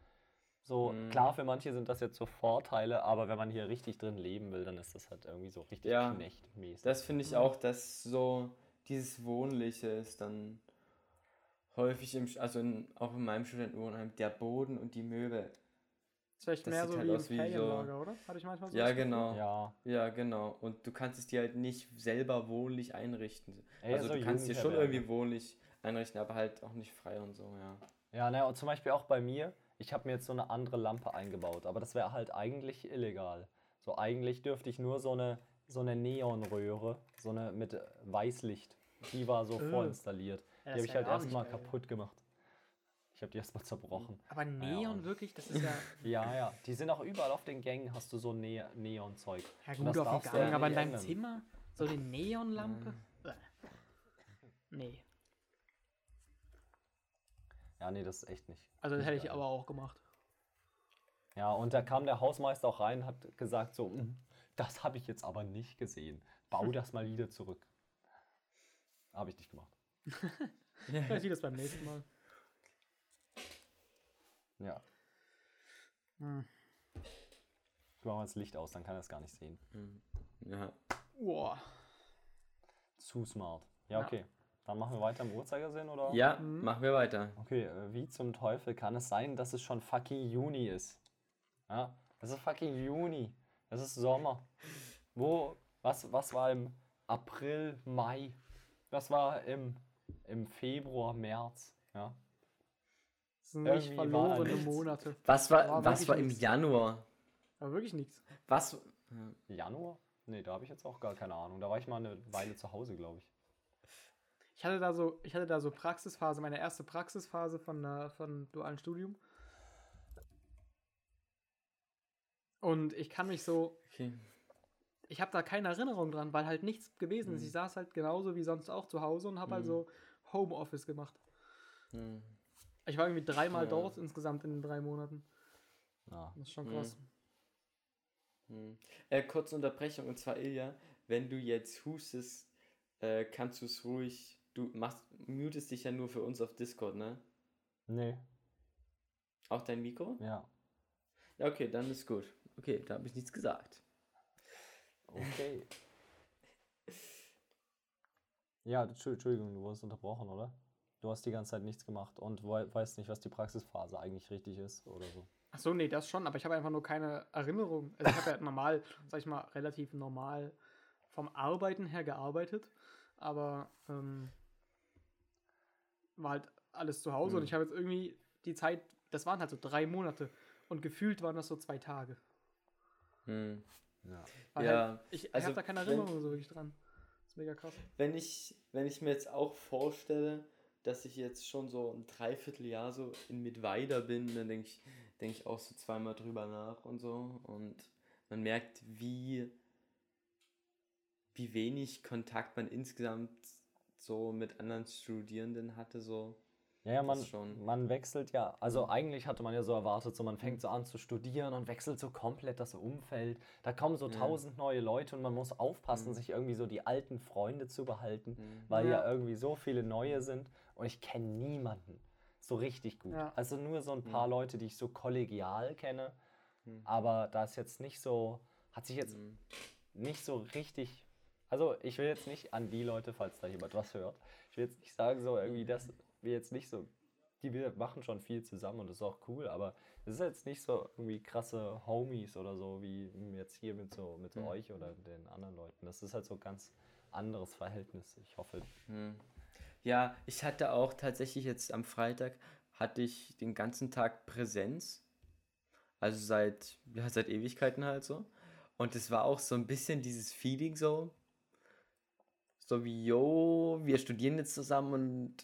So, Mhm. klar, für manche sind das jetzt so Vorteile, aber wenn man hier richtig drin leben will, dann ist das halt irgendwie so richtig Ja, knechtmäßig. Das finde ich Mhm. auch, dass so dieses Wohnliche ist dann häufig im, also in, auch in meinem Studentenwohnheim, der Boden und die Möbel. Das ist vielleicht Das mehr sieht so halt wie aus wie so- oder? Hatte ich manchmal so Ja, genau. Ja, Ja, genau. Und du kannst es dir halt nicht selber wohnlich einrichten. Eher also so du kannst dir schon irgendwie wohnlich einrichten, aber halt auch nicht frei und so, ja. Ja, naja, und zum Beispiel auch bei mir, ich habe mir jetzt so eine andere Lampe eingebaut, aber das wäre halt eigentlich illegal. So eigentlich dürfte ich nur so eine, so eine Neonröhre, so eine mit äh, Weißlicht, die war so Äh. vorinstalliert. Ja, die habe ich halt erstmal kaputt gemacht. Ich habe die erstmal zerbrochen. Aber Ja, Neon und- wirklich, das ist ja. Ja, ja, die sind auch überall auf den Gängen, hast du so ne Neonzeug. Ja gut, auf Gang, ja aber in deinem ändern. Zimmer? So eine Neonlampe? Nee. Ja, nee, das ist echt nicht. Also das hätte ich aber auch gemacht. Ja, und da kam der Hausmeister auch rein, hat gesagt so, "Mm, das habe ich jetzt aber nicht gesehen. Bau das mal wieder zurück. Habe ich nicht gemacht. Vielleicht sieht das beim nächsten Mal. Ja. Hm. Ich mache mal das Licht aus, dann kann er es gar nicht sehen. Ja. Boah. Zu smart. Ja, Ja. Dann machen wir weiter im Uhrzeigersinn, oder? Ja, Mhm. machen wir weiter. Okay, äh, wie zum Teufel kann es sein, dass es schon fucking Juni ist? Ja, es ist fucking Juni. Es ist Sommer. Wo, was, was war im April, Mai? Was war im, im Februar, März? Ja. Das sind nicht Irgendwie war verlorene. Monate. Was war, War was war im nichts. Januar? Aber wirklich nichts. Was? Januar? Nee, da habe ich jetzt auch gar keine Ahnung. Da war ich mal eine Weile zu Hause, glaube ich. Ich hatte da so, ich hatte da so Praxisphase, meine erste Praxisphase von, äh, von dualen Studium. Und ich kann mich so, Okay. ich habe da keine Erinnerung dran, weil halt nichts gewesen ist. Mhm. Ich saß halt genauso wie sonst auch zu Hause und habe halt Mhm. so Homeoffice gemacht. Hm. Ich war irgendwie dreimal Ja. dort insgesamt in den drei Monaten. Ja. Das ist schon Mhm. krass. Hm. Äh, kurze Unterbrechung und zwar Ilja, wenn du jetzt hustest, äh, kannst du es ruhig, du machst, mutest dich ja nur für uns auf Discord, ne? Nee, Auch dein Mikro? ja. Ja, okay, dann ist gut. Okay, da habe ich nichts gesagt. Okay. Ja, Entschu- Entschuldigung, du wurdest unterbrochen, oder? Du hast die ganze Zeit nichts gemacht und wei- weißt nicht, was die Praxisphase eigentlich richtig ist oder so. Ach so, nee, das schon, aber ich habe einfach nur keine Erinnerung. Also ich habe ja normal, sag ich mal, relativ normal vom Arbeiten her gearbeitet, aber ähm, war halt alles zu Hause und Mhm. ich habe jetzt irgendwie die Zeit, das waren halt so drei Monate und gefühlt waren das so zwei Tage. Hm. Ja. Weil Ja, halt, ich ich also habe da keine wenn- Erinnerung so wirklich dran. Das ist mega krass. Wenn ich, wenn ich mir jetzt auch vorstelle, dass ich jetzt schon so ein Dreivierteljahr so in Mittweida bin, dann denke ich, denke ich auch so zweimal drüber nach und so. Und man merkt, wie, wie wenig Kontakt man insgesamt so mit anderen Studierenden hatte. So. Ja, ja, man, schon. man wechselt ja. Also eigentlich hatte man ja so erwartet, so man fängt so an zu studieren und wechselt so komplett das Umfeld. Da kommen so Ja. tausend neue Leute und man muss aufpassen, Mhm. sich irgendwie so die alten Freunde zu behalten, Mhm. weil ja. Ja. irgendwie so viele neue sind und ich kenne niemanden so richtig gut. Ja. Also nur so ein paar Mhm. Leute, die ich so kollegial kenne, Mhm. aber da ist jetzt nicht so, hat sich jetzt Mhm. nicht so richtig. Also ich will jetzt nicht an die Leute, falls da jemand was hört, ich will jetzt nicht sagen, so irgendwie, dass wir jetzt nicht so, die wir machen schon viel zusammen und das ist auch cool, aber es ist jetzt nicht so irgendwie krasse Homies oder so, wie jetzt hier mit so mit Mhm. euch oder den anderen Leuten. Das ist halt so ein ganz anderes Verhältnis. Ich hoffe. Hm. Ja, ich hatte auch tatsächlich jetzt am Freitag hatte ich den ganzen Tag Präsenz. Also seit, ja, seit Ewigkeiten halt so. Und es war auch so ein bisschen dieses Feeling so. So wie, yo, wir studieren jetzt zusammen und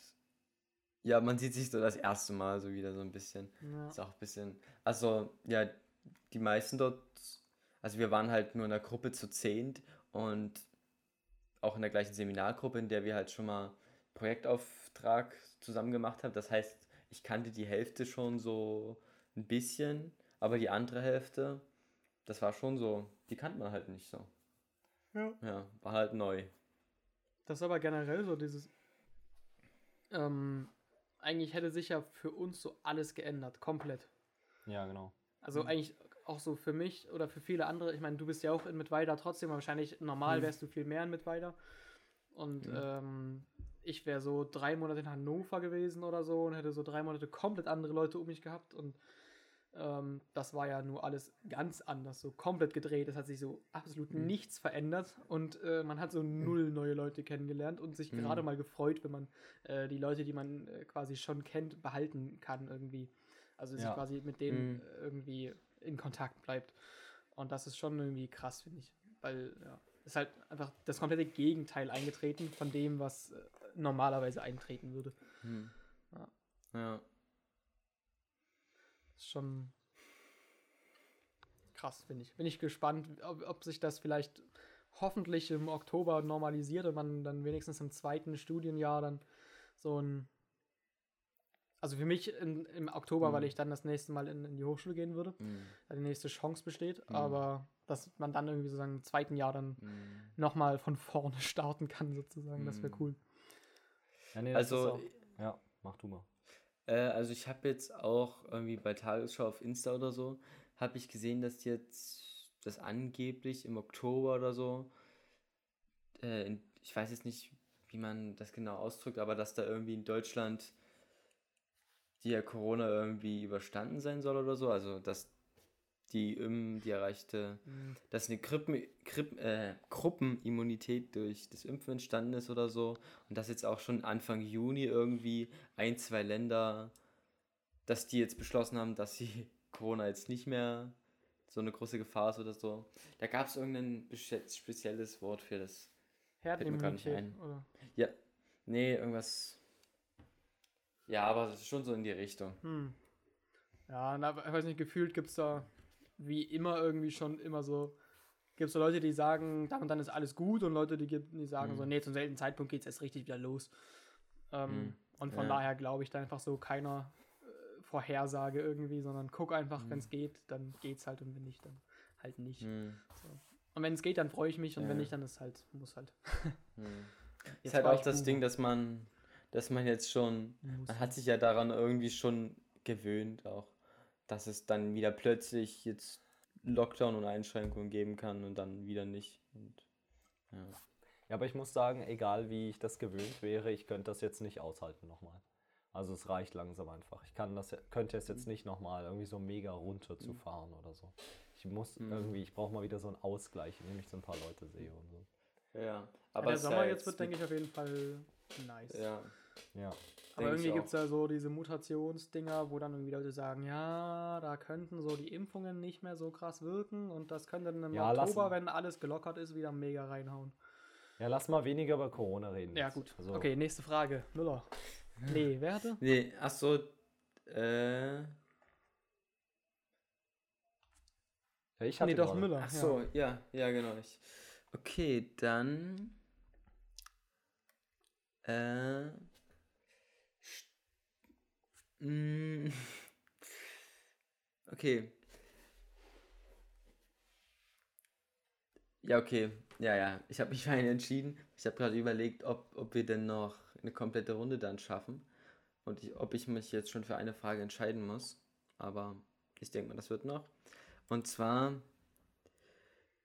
ja, man sieht sich so das erste Mal so wieder so ein bisschen. Ja. Ist auch ein bisschen. Also, ja, die meisten dort, also wir waren halt nur in der Gruppe zu zehnt und auch in der gleichen Seminargruppe, in der wir halt schon mal Projektauftrag zusammen gemacht haben. Das heißt, ich kannte die Hälfte schon so ein bisschen, aber die andere Hälfte, das war schon so, die kannte man halt nicht so. Ja. Ja, war halt neu. Das ist aber generell so dieses. Ähm, eigentlich hätte sich ja für uns so alles geändert, komplett. Ja, genau. Also Mhm. eigentlich auch so für mich oder für viele andere. Ich meine, du bist ja auch in Mittweida trotzdem, wahrscheinlich normal Mhm. wärst du viel mehr in Mittweida. Und Mhm. ähm, ich wäre so drei Monate in Hannover gewesen oder so und hätte so drei Monate komplett andere Leute um mich gehabt. Und Ähm, das war ja nur alles ganz anders, so komplett gedreht. Es hat sich so absolut Mhm. nichts verändert und äh, man hat so null neue Leute kennengelernt und sich Mhm. gerade mal gefreut, wenn man äh, die Leute, die man äh, quasi schon kennt, behalten kann irgendwie. Also sich Ja. quasi mit denen Mhm. äh, irgendwie in Kontakt bleibt. Und das ist schon irgendwie krass, finde ich. Weil, ja, ist halt einfach das komplette Gegenteil eingetreten von dem, was äh, normalerweise eintreten würde. Hm. Ja. Ja. Ist schon krass, finde ich. Bin ich gespannt, ob, ob sich das vielleicht hoffentlich im Oktober normalisiert und man dann wenigstens im zweiten Studienjahr dann so ein. Also für mich in, im Oktober, Mhm. weil ich dann das nächste Mal in, in die Hochschule gehen würde, Hm. da die nächste Chance besteht, Mhm. aber dass man dann irgendwie sozusagen im zweiten Jahr dann Hm. nochmal von vorne starten kann, sozusagen. Das wäre Mhm. cool. Ja, nee, das ist Also, auch, ja, mach du mal. Äh, also ich habe jetzt auch irgendwie bei Tagesschau auf Insta oder so, habe ich gesehen, dass jetzt das angeblich im Oktober oder so, äh, in, ich weiß jetzt nicht, wie man das genau ausdrückt, aber dass da irgendwie in Deutschland die ja Corona irgendwie überstanden sein soll oder so, also dass die, Im- die erreichte Mhm. dass eine Grippen, Grippen, äh, Gruppenimmunität durch das Impfen entstanden ist oder so. Und dass jetzt auch schon Anfang Juni irgendwie ein, zwei Länder, dass die jetzt beschlossen haben, dass sie Corona jetzt nicht mehr so eine große Gefahr ist oder so. Da gab es irgendein spezielles Wort für das. Herdenimmunität, oder? Ja, nee, irgendwas. Ja, aber schon so in die Richtung. Hm. Ja, na, ich weiß nicht, gefühlt gibt es da wie immer irgendwie schon immer so, gibt es so Leute, die sagen, dann und dann ist alles gut und Leute, die, die sagen Mhm. so, nee, zum selben Zeitpunkt geht es erst richtig wieder los. Ähm, Mhm. Und von Ja. daher glaube ich da einfach so keiner äh, Vorhersage irgendwie, sondern guck einfach, Mhm. wenn es geht, dann geht's halt und wenn nicht, dann halt nicht. Hm, So. Und wenn es geht, dann freue ich mich und wenn Ja. nicht, dann ist halt, muss halt. hm. Jetzt Ist halt auch das. Ding, dass man, dass man jetzt schon Muss. Man hat sich ja daran irgendwie schon gewöhnt, auch, dass es dann wieder plötzlich jetzt Lockdown und Einschränkungen geben kann und dann wieder nicht. Und, ja. Ja, aber ich muss sagen, egal wie ich das gewöhnt wäre, ich könnte das jetzt nicht aushalten nochmal. Also es reicht langsam einfach. Ich kann das, könnte es jetzt nicht nochmal irgendwie so mega runter zu fahren oder so. Ich muss Mhm. irgendwie, ich brauche mal wieder so einen Ausgleich, indem ich so ein paar Leute sehe und so. ja. Ja, Aber der Sommer ja jetzt wird, denke ich, auf jeden Fall nice. Ja, Ja. Aber irgendwie gibt es ja so diese Mutationsdinger, wo dann irgendwie Leute sagen, ja, da könnten so die Impfungen nicht mehr so krass wirken und das könnte dann im Ja, Oktober, lassen. wenn alles gelockert ist, wieder mega reinhauen. Ja, lass mal weniger über Corona reden. Ja, gut. Also, Okay, nächste Frage. Müller. Nee, wer hatte? Nee, ach so, äh, Ja, ich Nee, hatte doch, gerade. Müller. ach so, ja, ja, genau. Ich. Okay, dann, äh, mm, okay. Ja, okay. Ja, ja. Ich habe mich für einen entschieden. Ich habe gerade überlegt, ob, ob wir denn noch eine komplette Runde dann schaffen. Und ich, ob ich mich jetzt schon für eine Frage entscheiden muss. Aber ich denke mal, das wird noch. Und zwar,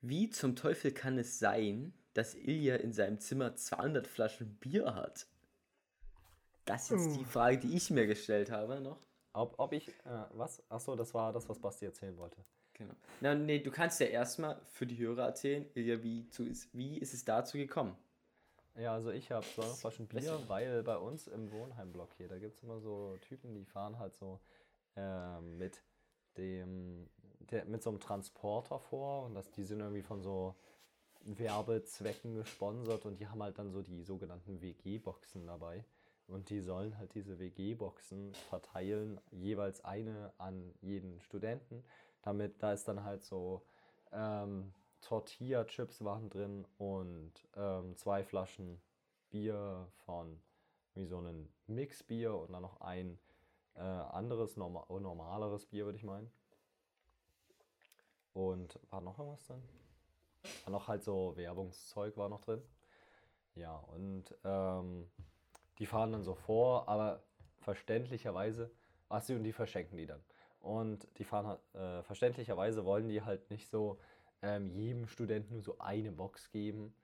wie zum Teufel kann es sein, dass Ilja in seinem Zimmer 200 Flaschen Bier hat? Das ist jetzt die Uh. Frage, die ich mir gestellt habe noch. Ob, ob ich, äh, was? Achso, das war das, was Basti erzählen wollte. Genau. Na, nee, du kannst ja erstmal für die Hörer erzählen, Ilja, wie, zu, ist, wie ist es dazu gekommen? Ja, also ich habe 200 Flaschen Bier, weil bei uns im Wohnheimblock hier, da gibt es immer so Typen, die fahren halt so ähm, mit dem, der, mit so einem Transporter vor und das, die sind irgendwie von so Werbezwecken gesponsert und die haben halt dann so die sogenannten WG-Boxen dabei. Und die sollen halt diese WG-Boxen verteilen, jeweils eine an jeden Studenten. Damit, da ist dann halt so ähm, Tortilla-Chips waren drin und ähm, zwei Flaschen Bier von wie so ein Mixbier und dann noch ein äh, anderes, norma normaleres Bier, würde ich meinen. Und war noch irgendwas drin? War noch halt so Werbungszeug war noch drin. Ja, und ähm, die fahren dann so vor, aber verständlicherweise, ach sie und die verschenken die dann. Und die fahren halt, äh, verständlicherweise wollen die halt nicht so ähm, jedem Studenten nur so eine Box geben,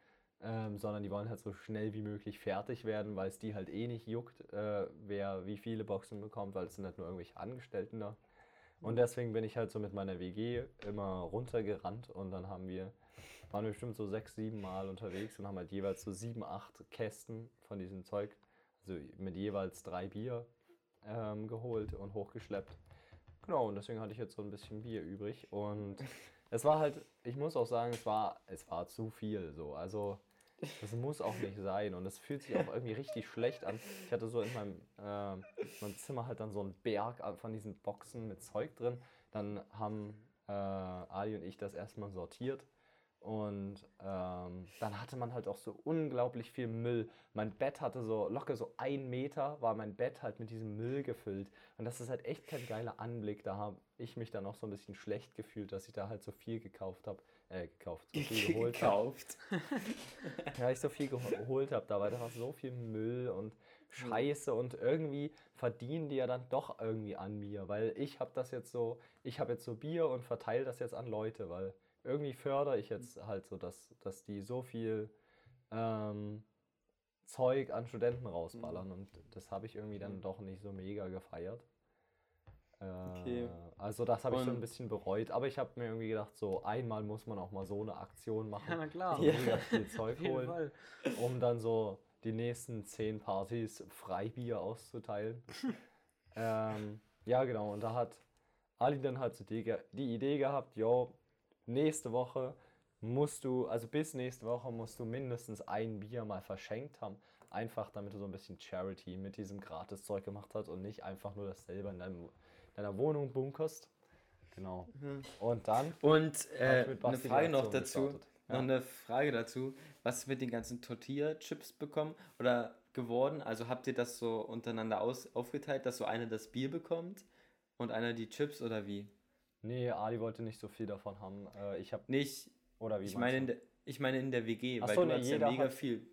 ähm, sondern die wollen halt so schnell wie möglich fertig werden, weil es die halt eh nicht juckt, äh, wer wie viele Boxen bekommt, weil es sind halt nur irgendwelche Angestellten da. Und deswegen bin ich halt so mit meiner WG immer runtergerannt und dann haben wir, waren wir bestimmt so sechs, sieben Mal unterwegs und haben halt jeweils so sieben, acht Kästen von diesem Zeug, also mit jeweils drei Bier ähm, geholt und hochgeschleppt. Genau, und deswegen hatte ich jetzt so ein bisschen Bier übrig und es war halt, ich muss auch sagen, es war, es war zu viel so. Also das muss auch nicht sein und es fühlt sich auch irgendwie richtig schlecht an. Ich hatte so in meinem, äh, meinem Zimmer halt dann so einen Berg von diesen Boxen mit Zeug drin. Dann haben äh, Ali und ich das erstmal sortiert und ähm, dann hatte man halt auch so unglaublich viel Müll. Mein Bett hatte so locker so ein Meter, war mein Bett halt mit diesem Müll gefüllt. Und das ist halt echt kein geiler Anblick. Da habe ich mich dann auch so ein bisschen schlecht gefühlt, dass ich da halt so viel gekauft habe. Äh, gekauft, so viel geholt. Gekauft. Ja, ich so viel geho- geholt habe dabei. Da war so viel Müll und Scheiße und irgendwie verdienen die ja dann doch irgendwie an mir, weil ich habe das jetzt so, ich habe jetzt so Bier und verteile das jetzt an Leute, weil irgendwie fördere ich jetzt halt so, dass, dass die so viel ähm, Zeug an Studenten rausballern und das habe ich irgendwie dann doch nicht so mega gefeiert. Äh, Okay. Also das habe ich so ein bisschen bereut, aber ich habe mir irgendwie gedacht, so einmal muss man auch mal so eine Aktion machen Ja, na klar. und mega viel Zeug holen, Fall. um dann so die nächsten zehn Partys Freibier auszuteilen. ähm, ja, genau. Und da hat Ali dann halt so die, die Idee gehabt, jo, nächste Woche musst du, also bis nächste Woche musst du mindestens ein Bier mal verschenkt haben. Einfach damit du so ein bisschen Charity mit diesem Gratis-Zeug gemacht hast und nicht einfach nur das selber in deinem, deiner Wohnung bunkerst. Genau. Und dann Und äh, eine Frage noch dazu. gestartet. Noch Ja. eine Frage dazu. Was ist mit den ganzen Tortilla-Chips bekommen oder geworden? Also habt ihr das so untereinander aus, aufgeteilt, dass so einer das Bier bekommt und einer die Chips oder wie? Nee, Ali wollte nicht so viel davon haben. Äh, ich habe Nicht, oder wie ich meine, in der, ich meine in der WG, Ach weil so, du nee, hast ja jeder mega hat- viel.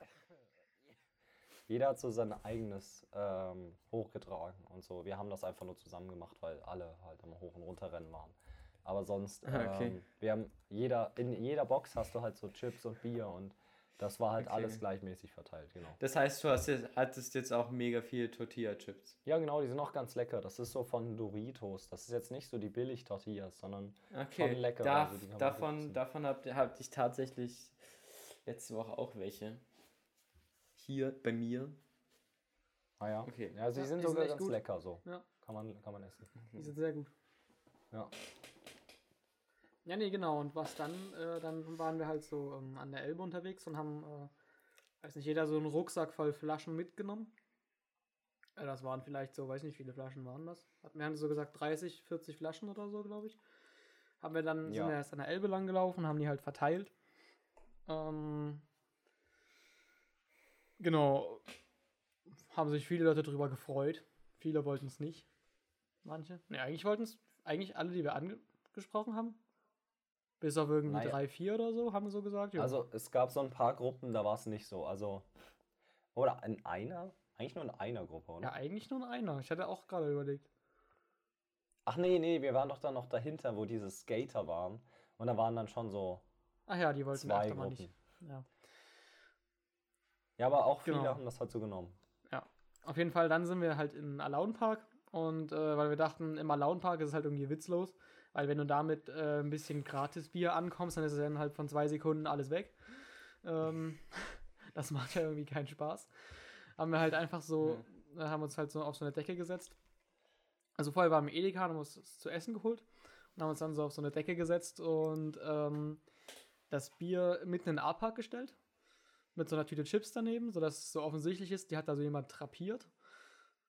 Jeder hat so sein eigenes ähm, hochgetragen und so. Wir haben das einfach nur zusammen gemacht, weil alle halt am Hoch- und Runterrennen waren. Aber sonst, Ah, okay. ähm, wir haben jeder, in jeder Box hast du halt so Chips und Bier und das war halt Okay. alles gleichmäßig verteilt, genau. Das heißt, du hast jetzt, hattest jetzt auch mega viele Tortilla-Chips. Ja, genau, die sind auch ganz lecker. Das ist so von Doritos. Das ist jetzt nicht so die Billig-Tortillas, sondern Okay, Schon lecker, da, also davon, davon habt, hab ich tatsächlich letzte Woche auch welche. Hier bei mir. ah ja. Okay. Ja, sie Ja, sind die sind sogar ganz gut. lecker so. Ja. Kann man, kann man essen. Die sind sehr gut. Ja. Ja, nee, genau. Und was dann, äh, dann waren wir halt so ähm, an der Elbe unterwegs und haben, äh, weiß nicht, jeder so einen Rucksack voll Flaschen mitgenommen. Äh, das waren vielleicht so, weiß nicht, wie viele Flaschen waren das? Wir haben so gesagt 30, 40 Flaschen oder so, glaube ich. Haben wir dann, Ja. sind wir erst an der Elbe lang gelaufen, haben die halt verteilt. Ähm, genau. Haben sich viele Leute drüber gefreut. Viele wollten es nicht. Manche. Ne, eigentlich wollten es, eigentlich alle, die wir angesprochen haben. Bis auf irgendwie Naja. drei, vier oder so, haben wir so gesagt. Ja. Also es gab so ein paar Gruppen, da war es nicht so. Also, oder in einer? Eigentlich nur in einer Gruppe, oder? ja, eigentlich nur in einer. Ich hatte auch gerade überlegt. Ach nee, nee, wir waren doch dann noch dahinter, wo diese Skater waren. Und da waren dann schon so Ach ja, die wollten zwei Gruppen. nicht. Ja. Ja, aber auch viele Genau. haben das halt so genommen. Auf jeden Fall, dann sind wir halt in Alaun Park und äh, weil wir dachten, im Alaun Park ist es halt irgendwie witzlos, weil wenn du damit äh, ein bisschen Gratis-Bier ankommst, dann ist es ja innerhalb von zwei Sekunden alles weg. Ähm, das macht ja irgendwie keinen Spaß. Haben wir halt einfach so, äh, haben uns halt so auf so eine Decke gesetzt. Also vorher waren wir im Edeka, haben uns zu essen geholt und haben uns dann so auf so eine Decke gesetzt und ähm, das Bier mitten in den A-Park gestellt mit so einer Tüte Chips daneben, sodass es so offensichtlich ist, die hat da so jemand trapiert.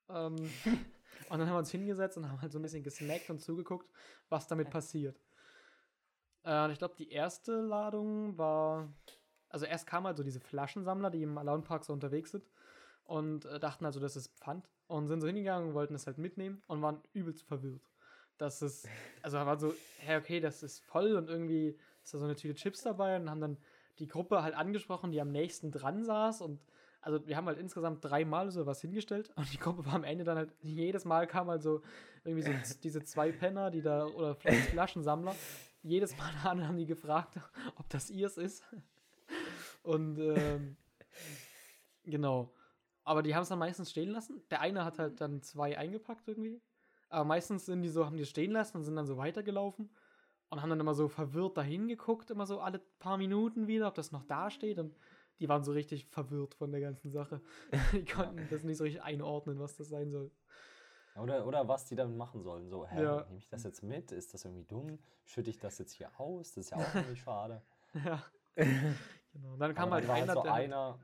Ähm, und dann haben wir uns hingesetzt und haben halt so ein bisschen gesnackt und zugeguckt, was damit passiert. Äh, und ich glaube, die erste Ladung war. Also erst kamen halt so diese Flaschensammler, die im Alone Park so unterwegs sind und äh, dachten also, das ist Pfand und sind so hingegangen und wollten es halt mitnehmen und waren übelst verwirrt. Das ist, also war so, hey, okay, das ist voll und irgendwie ist da so eine Tüte Chips dabei und haben dann die Gruppe halt angesprochen, die am nächsten dran saß und also wir haben halt insgesamt dreimal so was hingestellt und die Gruppe war am Ende dann halt, jedes Mal kam halt so irgendwie so diese zwei Penner, die da, oder Flaschensammler, jedes Mal haben die gefragt, ob das ihrs ist. Und ähm, genau. Aber die haben es dann meistens stehen lassen. Der eine hat halt dann zwei eingepackt irgendwie. Aber meistens sind die so, haben die stehen lassen und sind dann so weitergelaufen und haben dann immer so verwirrt dahin geguckt, immer so alle paar Minuten wieder, ob das noch da steht. Und die waren so richtig verwirrt von der ganzen Sache. Die konnten das nicht so richtig einordnen, was das sein soll. Oder, oder was die damit machen sollen. So, hä, Ja. nehme ich das jetzt mit? Ist das irgendwie dumm? Schütte ich das jetzt hier aus? Das ist ja auch irgendwie schade. Ja. genau. Dann kam halt war einer, halt so einer,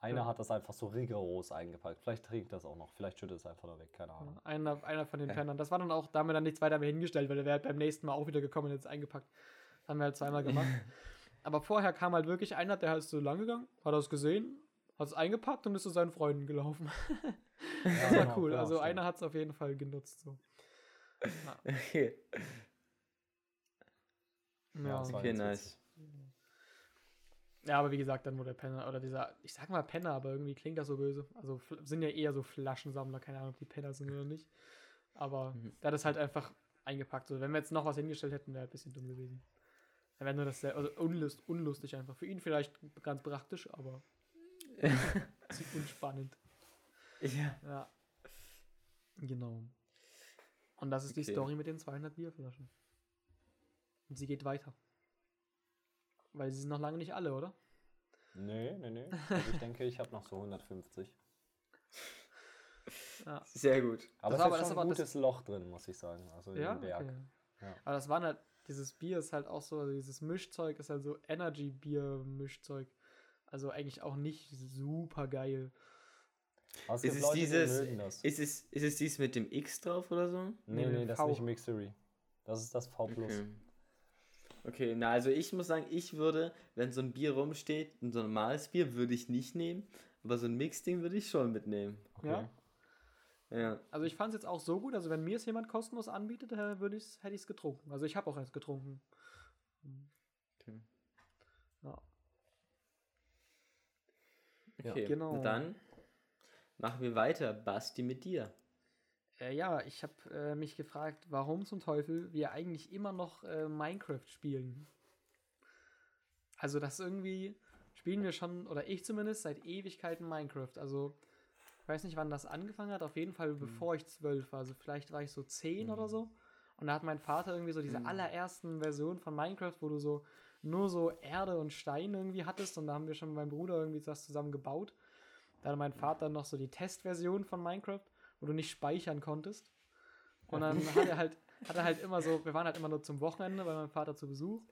einer Ja. hat das einfach so rigoros eingepackt. Vielleicht trinkt das auch noch. Vielleicht schüttet es einfach nur weg. Keine Ahnung. Einer, einer von den Ja. Pennern. Das war dann auch, da haben wir dann nichts weiter mehr hingestellt, weil der wäre halt beim nächsten Mal auch wieder gekommen und jetzt eingepackt. Das haben wir halt zweimal gemacht. Aber vorher kam halt wirklich einer, der halt so lang gegangen, hat das gesehen, hat es eingepackt und ist zu seinen Freunden gelaufen. Das war cool. genau, also stimmt. einer hat es auf jeden Fall genutzt. So. Okay, Ja. okay nice. witzig. ja, aber wie gesagt, dann wurde der Penner, oder dieser, ich sag mal Penner, aber irgendwie klingt das so böse. Also sind ja eher so Flaschensammler, keine Ahnung, ob die Penner sind oder nicht. Aber Mhm. der hat es halt einfach eingepackt. So, wenn wir jetzt noch was hingestellt hätten, wäre ein bisschen dumm gewesen. Dann wäre nur das sehr, also unlust, unlustig einfach. Für ihn vielleicht ganz praktisch, aber unspannend. Ja. Ja. Genau. Und das ist die Okay. Story mit den 200 Bierflaschen. Und sie geht weiter. Weil sie sind noch lange nicht alle, oder? Nee, nee, nee. Also ich denke, ich habe noch so 150. Ja. Sehr gut. Aber Das es war ist das schon war ein das- gutes Loch drin, muss ich sagen. Also in Ja, dem Berg. okay. Ja. Aber das war halt, dieses Bier ist halt auch so, also dieses Mischzeug ist halt so Energy-Bier-Mischzeug. Also eigentlich auch nicht super geil. Ist es Leute, dieses- die. Ist es, ist es dies mit dem X drauf oder so? Nee, Nee, nee, das ist nicht Mixery. Das ist das V+. Okay. Okay, na also ich muss sagen, ich würde, wenn so ein Bier rumsteht, ein so normales Bier würde ich nicht nehmen, aber so ein Mixding würde ich schon mitnehmen. Okay. Ja. Ja. Also ich fand es jetzt auch so gut, also wenn mir es jemand kostenlos anbietet, äh, würde ich's, hätte ich es getrunken. Also ich habe auch erst getrunken. Okay. Ja. Ja. Okay, Genau. und dann machen wir weiter. Basti mit dir. Äh, ja, ich habe äh, mich gefragt, warum zum Teufel wir eigentlich immer noch äh, Minecraft spielen. Also das irgendwie spielen wir schon, oder ich zumindest, seit Ewigkeiten Minecraft. Also ich weiß nicht, wann das angefangen hat, auf jeden Fall bevor ich zwölf war. Also vielleicht war ich so zehn oder so. Und da hat mein Vater irgendwie so diese Mhm. allerersten Versionen von Minecraft, wo du so nur so Erde und Stein irgendwie hattest. Und da haben wir schon mit meinem Bruder irgendwie das zusammen gebaut. Da hatte mein Vater noch so die Testversion von Minecraft, wo du nicht speichern konntest. Und dann hat er halt, hat er halt immer so, wir waren halt immer nur zum Wochenende bei meinem Vater zu Besuch.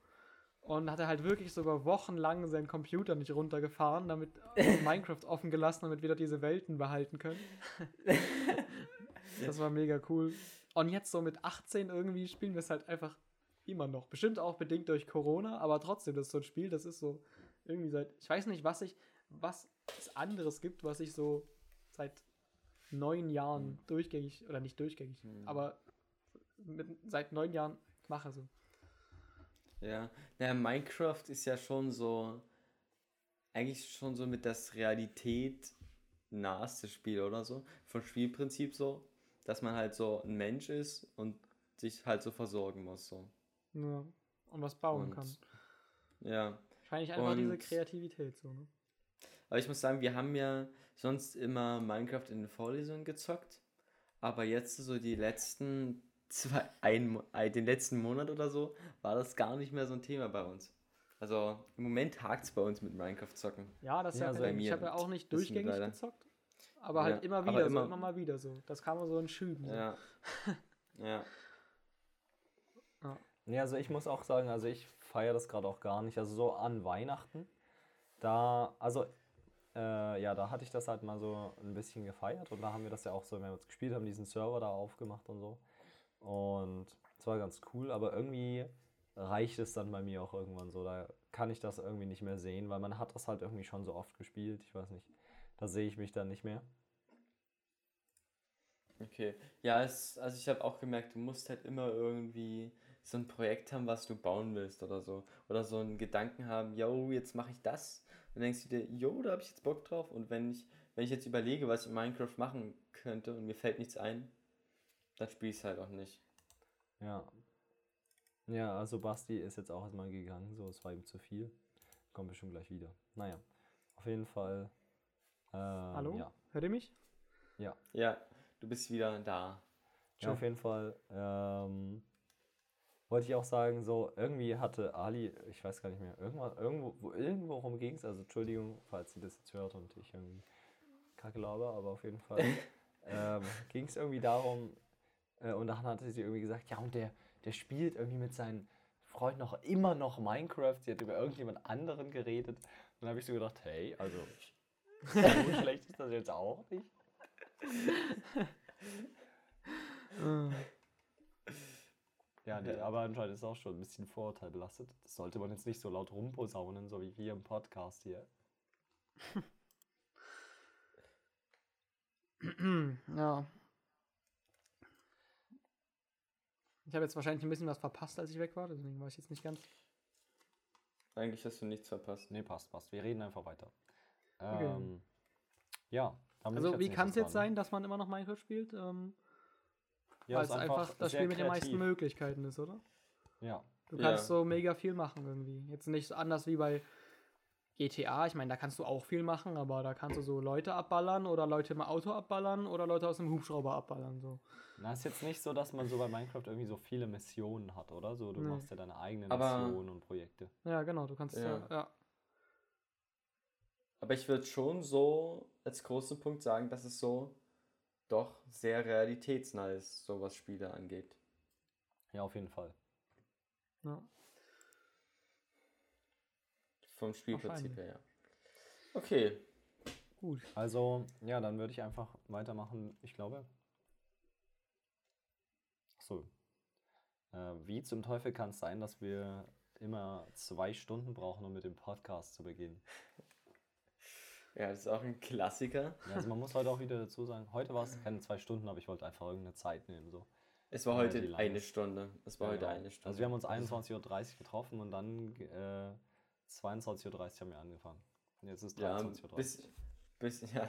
Und hat er halt wirklich sogar wochenlang seinen Computer nicht runtergefahren, damit Minecraft offen gelassen, damit wir da diese Welten behalten können. das war mega cool. Und jetzt so mit 18 irgendwie spielen wir es halt einfach immer noch. Bestimmt auch bedingt durch Corona, aber trotzdem, das ist so ein Spiel, das ist so irgendwie seit, ich weiß nicht, was ich, was es anderes gibt, was ich so seit neun Jahren durchgängig, oder nicht durchgängig, Hm. aber mit, seit neun Jahren mache so. Ja. Naja, Minecraft ist ja schon so, eigentlich schon so mit das Realität naheste Spiel oder so. Vom Spielprinzip so, dass man halt so ein Mensch ist und sich halt so versorgen muss. So. Ja. Und was bauen Und- kann. Ja. Wahrscheinlich einfach diese und- Kreativität so, ne? Aber ich muss sagen, wir haben ja sonst immer Minecraft in den Vorlesungen gezockt. Aber jetzt so die letzten zwei, ein, ein, den letzten Monat oder so, war das gar nicht mehr so ein Thema bei uns. Also im Moment hakt es bei uns mit Minecraft zocken. Ja, das ist Ja, ja, also bei bei Ich mir habe ja auch nicht durchgängig leider. gezockt, aber halt Ja, immer wieder, immer- so immer mal wieder so. Das kam so in Schüben. So. Ja. ja. Nee, also ich muss auch sagen, also ich feiere das gerade auch gar nicht. Also so an Weihnachten, da, also äh, ja, da hatte ich das halt mal so ein bisschen gefeiert und da haben wir das ja auch so, wenn wir uns gespielt haben, diesen Server da aufgemacht und so. Und es war ganz cool, aber irgendwie reicht es dann bei mir auch irgendwann so. Da kann ich das irgendwie nicht mehr sehen, weil man hat das halt irgendwie schon so oft gespielt. Ich weiß nicht, da sehe ich mich dann nicht mehr. Okay. Ja, es, also ich habe auch gemerkt, du musst halt immer irgendwie so ein Projekt haben, was du bauen willst oder so. Oder so einen Gedanken haben, yo, jetzt mache ich das. Und dann denkst du dir, yo, da habe ich jetzt Bock drauf. Und wenn ich, wenn ich jetzt überlege, was ich in Minecraft machen könnte und mir fällt nichts ein, dann spiele ich es halt auch nicht. Ja. Ja, also Basti ist jetzt auch erstmal gegangen, so es war ihm zu viel. Kommt bestimmt gleich wieder. Naja, auf jeden Fall. Ähm, Hallo? Ja. Hört ihr mich? Ja, du bist wieder da. Ja, auf jeden Fall. Ähm, wollte ich auch sagen, so irgendwie hatte Ali, ich weiß gar nicht mehr, irgendwann, irgendwo, wo, irgendwo rum ging es, also Entschuldigung, falls sie das jetzt hört und ich irgendwie kacke laber, aber auf jeden Fall ähm, ging es irgendwie darum, und dann hatte sie irgendwie gesagt, ja, und der, der spielt irgendwie mit seinen Freunden noch immer noch Minecraft, sie hat über irgendjemand anderen geredet. Und dann habe ich so gedacht, hey, also so schlecht ist das jetzt auch nicht. Ja, nee, aber anscheinend ist es auch schon ein bisschen vorurteilbelastet. Das sollte man jetzt nicht so laut rumposaunen, so wie wir im Podcast hier. ja. Ich habe jetzt wahrscheinlich ein bisschen was verpasst, als ich weg war, deswegen war ich jetzt nicht ganz. Eigentlich hast du nichts verpasst. Nee, passt, passt. Wir reden einfach weiter. Okay. Ähm, ja. Also, wie kann es jetzt sein, dass man immer noch Minecraft spielt? Ähm, Ja, weil es einfach das Spiel mit den meisten. Möglichkeiten ist, oder? Ja, Du Ja. kannst so mega viel machen irgendwie. Jetzt nicht anders wie bei GTA. Ich meine, da kannst du auch viel machen, aber da kannst du so Leute abballern oder Leute im Auto abballern oder Leute aus dem Hubschrauber abballern. So. Na, ist jetzt nicht so, dass man so bei Minecraft irgendwie so viele Missionen hat, oder? So, du Nee. machst ja deine eigenen Aber- Missionen und Projekte. Ja, genau, du kannst ja. Ja. ja. Aber ich würde schon so als großen Punkt sagen, dass es so doch sehr realitätsnah ist, so was Spiele angeht. Ja, auf jeden Fall. ja. Vom Spielprinzip her, ja. Okay. Gut. Also, ja, dann würde ich einfach weitermachen. Ich glaube. Achso. Äh, wie zum Teufel kann es sein, dass wir immer zwei Stunden brauchen, um mit dem Podcast zu beginnen? Ja, das ist auch ein Klassiker. Ja, also man muss heute auch wieder dazu sagen, heute war es keine zwei Stunden, aber ich wollte einfach irgendeine Zeit nehmen. So. Es war die heute eine Stunde. Es war Ja, heute genau. eine Stunde. Also wir haben uns 21.30 Uhr getroffen und dann äh, 22.30 Uhr haben wir angefangen. Und jetzt ist Ja, 23.30 Uhr. bis, bis, ja,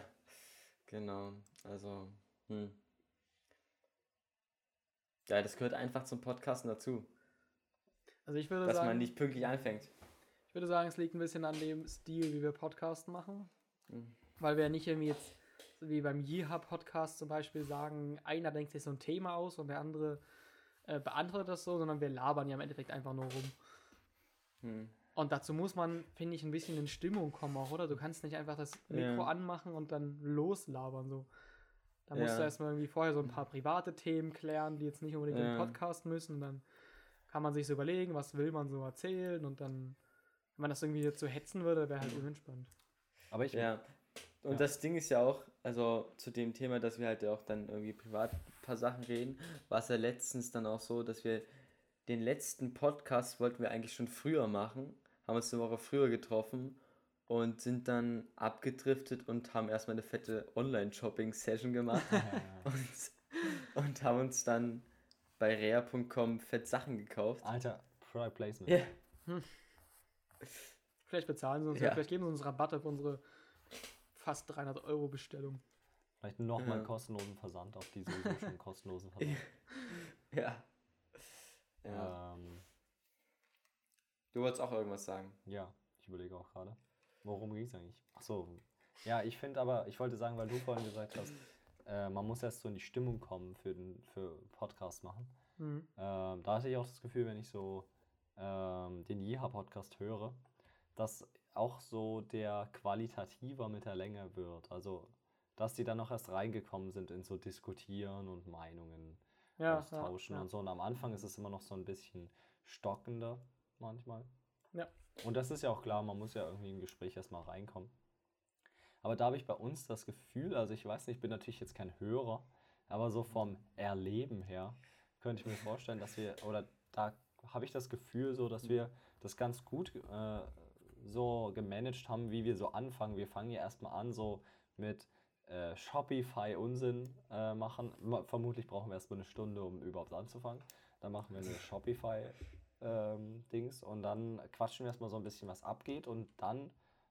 genau. Also, hm. Ja, das gehört einfach zum Podcasten dazu, Also ich würde dass sagen, man nicht pünktlich anfängt. ich würde sagen, es liegt ein bisschen an dem Stil, wie wir Podcasten machen. Mhm. Weil wir nicht irgendwie jetzt, so wie beim Yeeha-Podcast zum Beispiel, sagen, einer denkt sich so ein Thema aus und der andere äh, beantwortet das so, sondern wir labern ja im Endeffekt einfach nur rum. Hm. Und dazu muss man, finde ich, ein bisschen in Stimmung kommen auch, oder? Du kannst nicht einfach das Mikro Ja. anmachen und dann loslabern so. Da musst Ja. du erstmal irgendwie vorher so ein paar private Themen klären, die jetzt nicht unbedingt im Ja. Podcast müssen. Dann kann man sich so überlegen, was will man so erzählen und dann, wenn man das irgendwie jetzt so hetzen würde, wäre halt unentspannt. Aber ich, Ja. Und Ja. das Ding ist ja auch, also zu dem Thema, dass wir halt auch dann irgendwie privat ein paar Sachen reden, war es ja letztens dann auch so, dass wir den letzten Podcast wollten wir eigentlich schon früher machen, haben uns eine Woche früher getroffen und sind dann abgedriftet und haben erstmal eine fette Online-Shopping-Session gemacht und, und haben uns dann bei rea.com fett Sachen gekauft. Alter, Product Placement. Ja. Vielleicht bezahlen sie uns, Ja. ja. vielleicht geben sie uns Rabatt auf unsere fast 300 Euro Bestellung. Vielleicht nochmal Ja. kostenlosen Versand auf die sowieso schon kostenlosen Versand. Ja. Ja. Ähm, Du wolltest auch irgendwas sagen. ja, ich überlege auch gerade. Worum ging es eigentlich? Achso. Ja, ich finde aber, ich wollte sagen, weil du vorhin gesagt hast, äh, man muss erst so in die Stimmung kommen für den für Podcast machen. Mhm. Ähm, da hatte ich auch das Gefühl, wenn ich so ähm, den Jeha-Podcast höre, dass auch so der qualitativer mit der Länge wird. Also, dass die dann noch erst reingekommen sind in so Diskutieren und Meinungen Ja, austauschen ja, und so. Und am Anfang ist es immer noch so ein bisschen stockender manchmal. Ja. Und das ist ja auch klar, man muss ja irgendwie im Gespräch erstmal reinkommen. Aber da habe ich bei uns das Gefühl, also ich weiß nicht, ich bin natürlich jetzt kein Hörer, aber so vom Erleben her könnte ich mir vorstellen, dass wir, oder da habe ich das Gefühl so, dass wir das ganz gut äh, so gemanagt haben, wie wir so anfangen. Wir fangen ja erstmal an so mit äh, Shopify Unsinn äh, machen. Ma- Vermutlich brauchen wir erstmal eine Stunde, um überhaupt anzufangen. Dann machen wir eine Shopify ähm, Dings und dann quatschen wir erstmal so ein bisschen, was abgeht und dann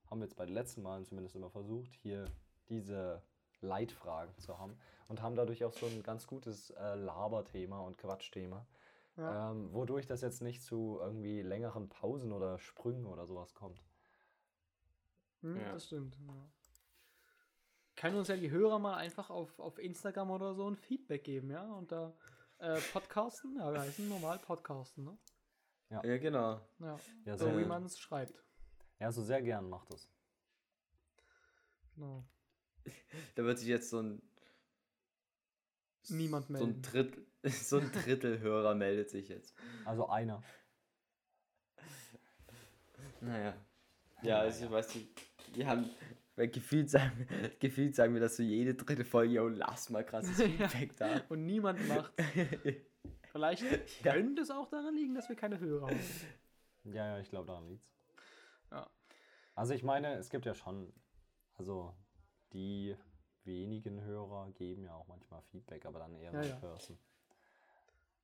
haben wir jetzt bei den letzten Malen zumindest immer versucht, hier diese Leitfragen zu haben und haben dadurch auch so ein ganz gutes äh, Laberthema und Quatschthema, Ja. ähm, wodurch das jetzt nicht zu irgendwie längeren Pausen oder Sprüngen oder sowas kommt. Hm, Ja. Das stimmt. Ja. Können uns ja die Hörer mal einfach auf, auf Instagram oder so ein Feedback geben, ja? Und da Äh, Podcasten? Ja, wir heißen normal Podcasten, ne? Ja, genau. Ja. Ja, So wie man es schreibt. ja, so sehr gern macht das. Genau. Da wird sich jetzt so ein Niemand so ein melden. Drittel, so ein Drittelhörer meldet sich jetzt. Also einer. Naja. Ja, also ich weiß nicht, wir haben, weil gefühlt sagen, gefühlt sagen wir das so jede dritte Folge, yo, lass mal krasses Ja. Feedback da. Und niemand macht. Vielleicht Ja. könnte es auch daran liegen, dass wir keine Hörer haben. Ja, ja, ich glaube, daran liegt's. Ja. Also ich meine, es gibt ja schon, also die wenigen Hörer geben ja auch manchmal Feedback, aber dann eher Ja, ja. in person.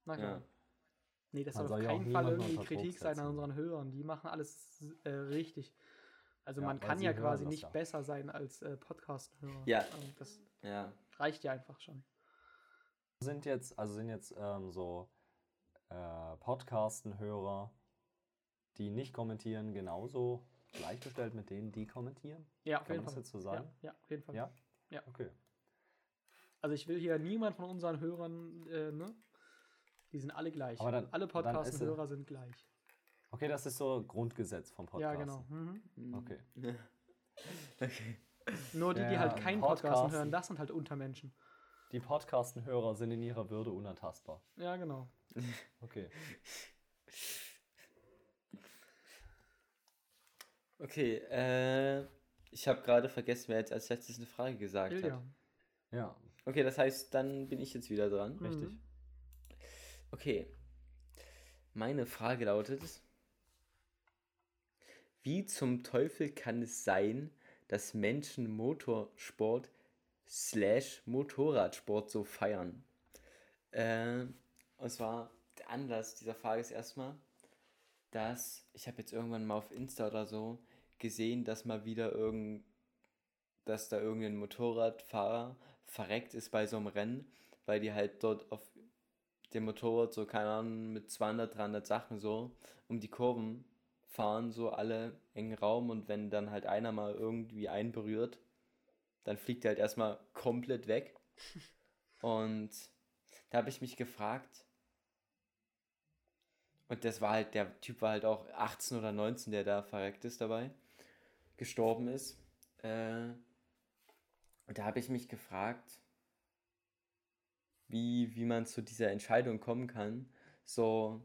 Na klar. Ja. Nee, das Man soll auf keinen Fall irgendwie Kritik sein an unseren Hörern. Die machen alles äh, richtig. Also Ja, man kann ja quasi nicht ja. besser sein als äh, Podcast-Hörer. Ja. Ähm, Das Ja. reicht ja einfach schon. Sind jetzt, also sind jetzt ähm, so äh, Podcasten-Hörer, die nicht kommentieren, genauso gleichgestellt mit denen, die kommentieren? Ja, auf Kann jeden man das Fall. jetzt so Ja, sagen? ja, auf jeden Fall. Ja? Ja. Okay. Also ich will hier niemand von unseren Hörern, äh, ne? Die sind alle gleich. Aber dann- alle Podcast-Hörer sind gleich. Okay, das ist so Grundgesetz vom Podcast. Ja, genau. Mhm. Okay. Okay. Nur die, die halt keinen Podcast Podcasten- hören, das sind halt Untermenschen. Die Podcasten-Hörer sind in ihrer Würde unantastbar. Ja, genau. Okay. Okay, äh, ich habe gerade vergessen, wer jetzt als letztes eine Frage gesagt Ilja. hat. Ja, Okay, das heißt, dann bin ich jetzt wieder dran. richtig. Mhm. Okay. Meine Frage lautet: Wie zum Teufel kann es sein, dass Menschen Motorsport slash Motorradsport so feiern? Äh, und zwar, der Anlass dieser Frage ist erstmal, dass ich habe jetzt irgendwann mal auf Insta oder so gesehen, dass mal wieder irgend, dass da irgendein Motorradfahrer verreckt ist bei so einem Rennen, weil die halt dort auf dem Motorrad so, keine Ahnung, mit 200, 300 Sachen so um die Kurven fahren, so alle engen Raum und wenn dann halt einer mal irgendwie einen berührt, dann fliegt er halt erstmal komplett weg. Und da habe ich mich gefragt, und das war halt, der Typ war halt auch 18 oder 19, der da verreckt ist dabei, gestorben ist. Äh, und da habe ich mich gefragt, wie, wie man zu dieser Entscheidung kommen kann. So,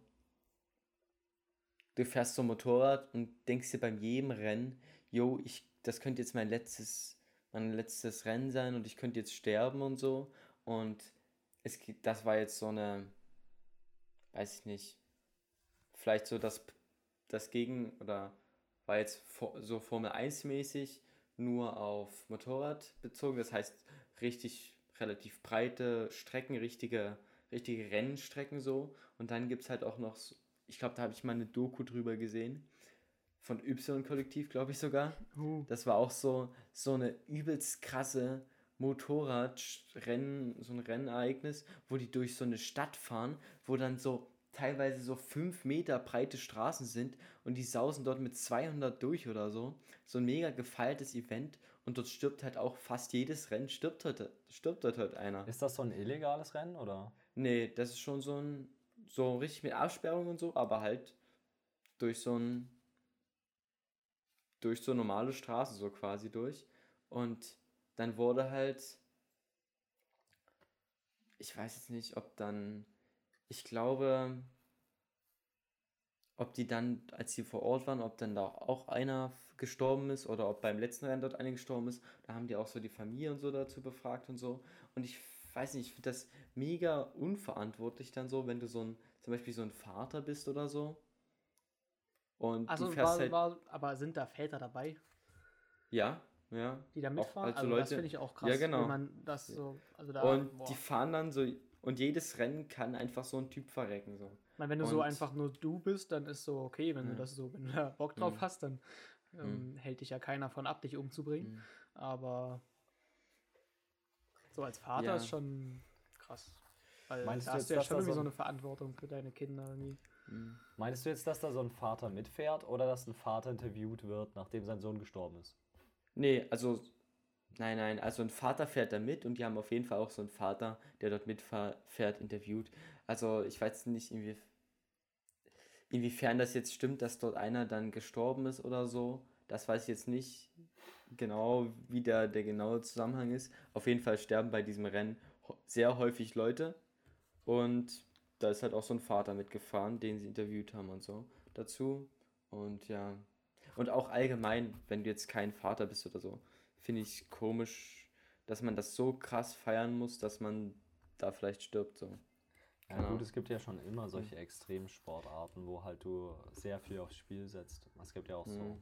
du fährst so ein Motorrad und denkst dir beim jedem Rennen, jo, ich, das könnte jetzt mein letztes, mein letztes Rennen sein und ich könnte jetzt sterben und so. Und es, das war jetzt so eine, weiß ich nicht, vielleicht so das, das Gegen, oder war jetzt so Formel 1 mäßig, nur auf Motorrad bezogen. Das heißt, richtig relativ breite Strecken, richtige, richtige Rennstrecken so. Und dann gibt es halt auch noch, ich glaube, da habe ich mal eine Doku drüber gesehen. Von Y-Kollektiv, glaube ich sogar. Uh, Das war auch so, so eine übelst krasse Motorradrennen, so ein Rennereignis, wo die durch so eine Stadt fahren, wo dann so teilweise so 5 Meter breite Straßen sind und die sausen dort mit 200 durch oder so. So ein mega gefeiertes Event und dort stirbt halt auch fast jedes Rennen, stirbt, dort, stirbt dort halt einer. Ist das so ein illegales Rennen oder? Nee, das ist schon so ein, so richtig mit Absperrung und so, aber halt durch so ein, durch so normale Straße so quasi durch. Und dann wurde halt, ich weiß jetzt nicht, ob dann, ich glaube, ob die dann, als sie vor Ort waren, ob dann da auch einer gestorben ist oder ob beim letzten Rennen dort einer gestorben ist. Da haben die auch so die Familie und so dazu befragt und so. Und ich weiß nicht, ich finde das mega unverantwortlich dann so, wenn du so ein, zum Beispiel so ein Vater bist oder so. Und also du fährst war, halt, war, aber sind da Väter dabei, ja, ja. die da mitfahren? so also das Leute- finde ich auch krass, Ja, genau. wenn man das so, also da, Und boah. die fahren dann so, und jedes Rennen kann einfach so ein Typ verrecken, so. Ich meine, wenn du so und- einfach nur du bist, dann ist so okay, wenn du Ja. das so, wenn du da Bock drauf Mhm. hast, dann ähm, hält dich ja keiner von ab, dich umzubringen. Mhm. Aber so als Vater Ja. ist schon krass. Weil Meinst da du hast jetzt, du ja schon irgendwie so so ein- eine Verantwortung für deine Kinder irgendwie. Meinst du jetzt, dass da so ein Vater mitfährt oder dass ein Vater interviewt wird, nachdem sein Sohn gestorben ist? Nee, also, nein, nein, also ein Vater fährt da mit und die haben auf jeden Fall auch so einen Vater, der dort mitfährt, interviewt. Also ich weiß nicht, inwie, inwiefern das jetzt stimmt, dass dort einer dann gestorben ist oder so. Das weiß ich jetzt nicht genau, wie der, der genaue Zusammenhang ist. Auf jeden Fall sterben bei diesem Rennen sehr häufig Leute. Und da ist halt auch so ein Vater mitgefahren, den sie interviewt haben und so dazu. Und ja. Und auch allgemein, wenn du jetzt kein Vater bist oder so, finde ich komisch, dass man das so krass feiern muss, dass man da vielleicht stirbt. So. Ja, Genau. gut, es gibt ja schon immer solche Extremsportarten, wo halt du sehr viel aufs Spiel setzt. Es gibt ja auch so Mhm.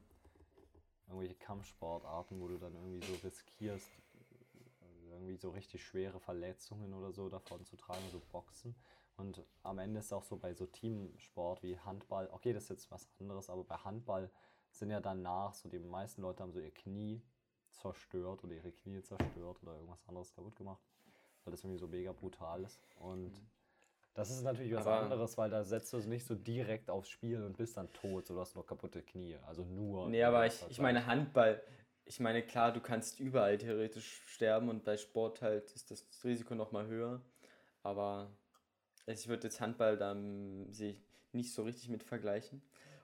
irgendwelche Kampfsportarten, wo du dann irgendwie so riskierst, irgendwie so richtig schwere Verletzungen oder so davon zu tragen, so Boxen. Und am Ende ist auch so bei so Teamsport wie Handball, okay, das ist jetzt was anderes, aber bei Handball sind ja danach so, die meisten Leute haben so ihr Knie zerstört oder ihre Knie zerstört oder irgendwas anderes kaputt gemacht, weil das irgendwie so mega brutal ist. Und das ist natürlich was Mhm. Aber- anderes, weil da setzt du es nicht so direkt aufs Spiel und bist dann tot, so du hast nur kaputte Knie. Also nur. Nee, aber ich, ich meine Handball. Ich meine, klar, du kannst überall theoretisch sterben und bei Sport halt ist das Risiko nochmal höher. Aber ich würde jetzt Handball da mm, sehe ich nicht so richtig mit vergleichen.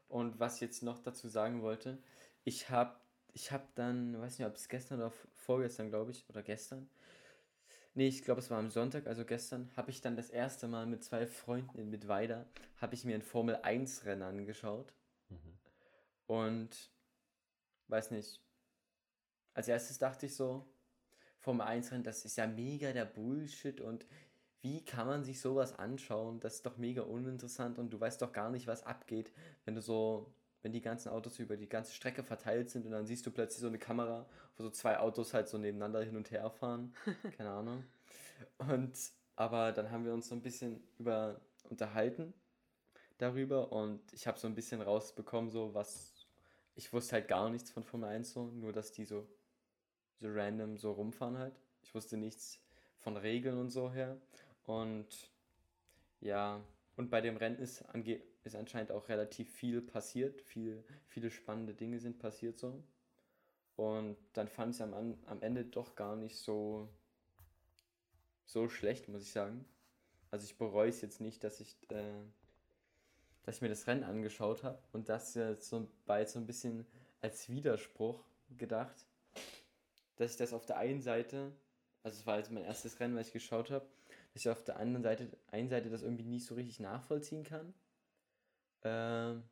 Und was ich jetzt noch dazu sagen wollte, ich habe ich hab dann, weiß nicht, ob es gestern oder vorgestern, glaube ich, oder gestern. Nee, ich glaube, es war am Sonntag, also gestern, habe ich dann das erste Mal mit zwei Freunden in Mittweida, habe ich mir ein Formel 1 Rennen angeschaut. Mhm. Und weiß nicht. Als erstes dachte ich so, Formel 1 Rennen, das ist ja mega der Bullshit und wie kann man sich sowas anschauen? Das ist doch mega uninteressant und du weißt doch gar nicht, was abgeht, wenn du so, wenn die ganzen Autos über die ganze Strecke verteilt sind und dann siehst du plötzlich so eine Kamera, wo so zwei Autos halt so nebeneinander hin und her fahren. Keine Ahnung. Und aber dann haben wir uns so ein bisschen über unterhalten darüber und ich habe so ein bisschen rausbekommen, so was. Ich wusste halt gar nichts von Formel 1 so, nur dass die so, so random so rumfahren halt. Ich wusste nichts von Regeln und so her. Und ja, und bei dem Rennen ist, ange ist anscheinend auch relativ viel passiert. Viel, viele spannende Dinge sind passiert so. Und dann fand ich es am, am Ende doch gar nicht so, so schlecht, muss ich sagen. Also ich bereue es jetzt nicht, dass ich, äh, dass ich mir das Rennen angeschaut habe und das jetzt so bei so ein bisschen als Widerspruch gedacht, dass ich das auf der einen Seite, also es war jetzt mein erstes Rennen, was ich geschaut habe, dass ich auf der anderen Seite, einen Seite das irgendwie nicht so richtig nachvollziehen kann. Ähm,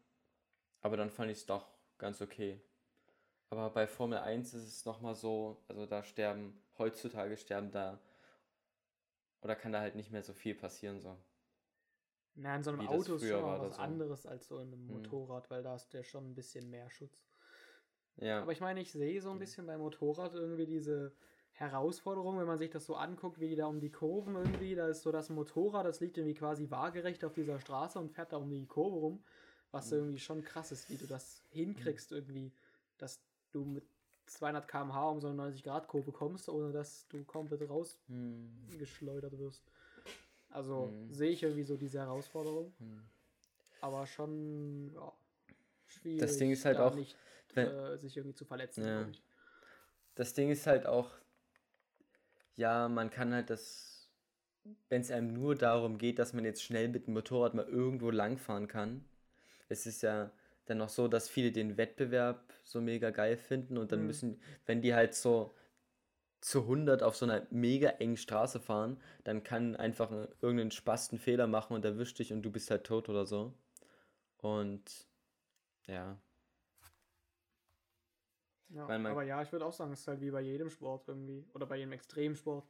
aber dann fand ich es doch ganz okay. Aber bei Formel 1 ist es nochmal so, also da sterben, heutzutage sterben da, oder kann da halt nicht mehr so viel passieren, so. Na, in so einem Auto ist schon mal was so. anderes als so in einem Hm. Motorrad, weil da hast du ja schon ein bisschen mehr Schutz. Ja. Aber ich meine, ich sehe so ein bisschen beim Motorrad irgendwie diese Herausforderung, wenn man sich das so anguckt, wie die da um die Kurven irgendwie, da ist so das Motorrad, das liegt irgendwie quasi waagerecht auf dieser Straße und fährt da um die Kurve rum, was Mhm. irgendwie schon krass ist, wie du das hinkriegst irgendwie, dass du mit 200 km/h um so eine 90-Grad-Kurve kommst, ohne dass du komplett Hm. rausgeschleudert wirst. Also Mhm. sehe ich irgendwie so diese Herausforderung, Hm. aber schon ja, schwierig, Ding ist halt auch, nicht wenn- äh, sich irgendwie zu verletzen. Ja. Das Ding ist halt auch, ja, man kann halt das, wenn es einem nur darum geht, dass man jetzt schnell mit dem Motorrad mal irgendwo langfahren kann, es ist ja dann noch so, dass viele den Wettbewerb so mega geil finden und dann Mhm. müssen, wenn die halt so zu 100 auf so einer mega engen Straße fahren, dann kann einfach ein- irgendein Spasten Fehler machen und erwischt dich und du bist halt tot oder so. Und ja, Ja, man- aber ja, ich würde auch sagen, es ist halt wie bei jedem Sport irgendwie. Oder bei jedem Extremsport,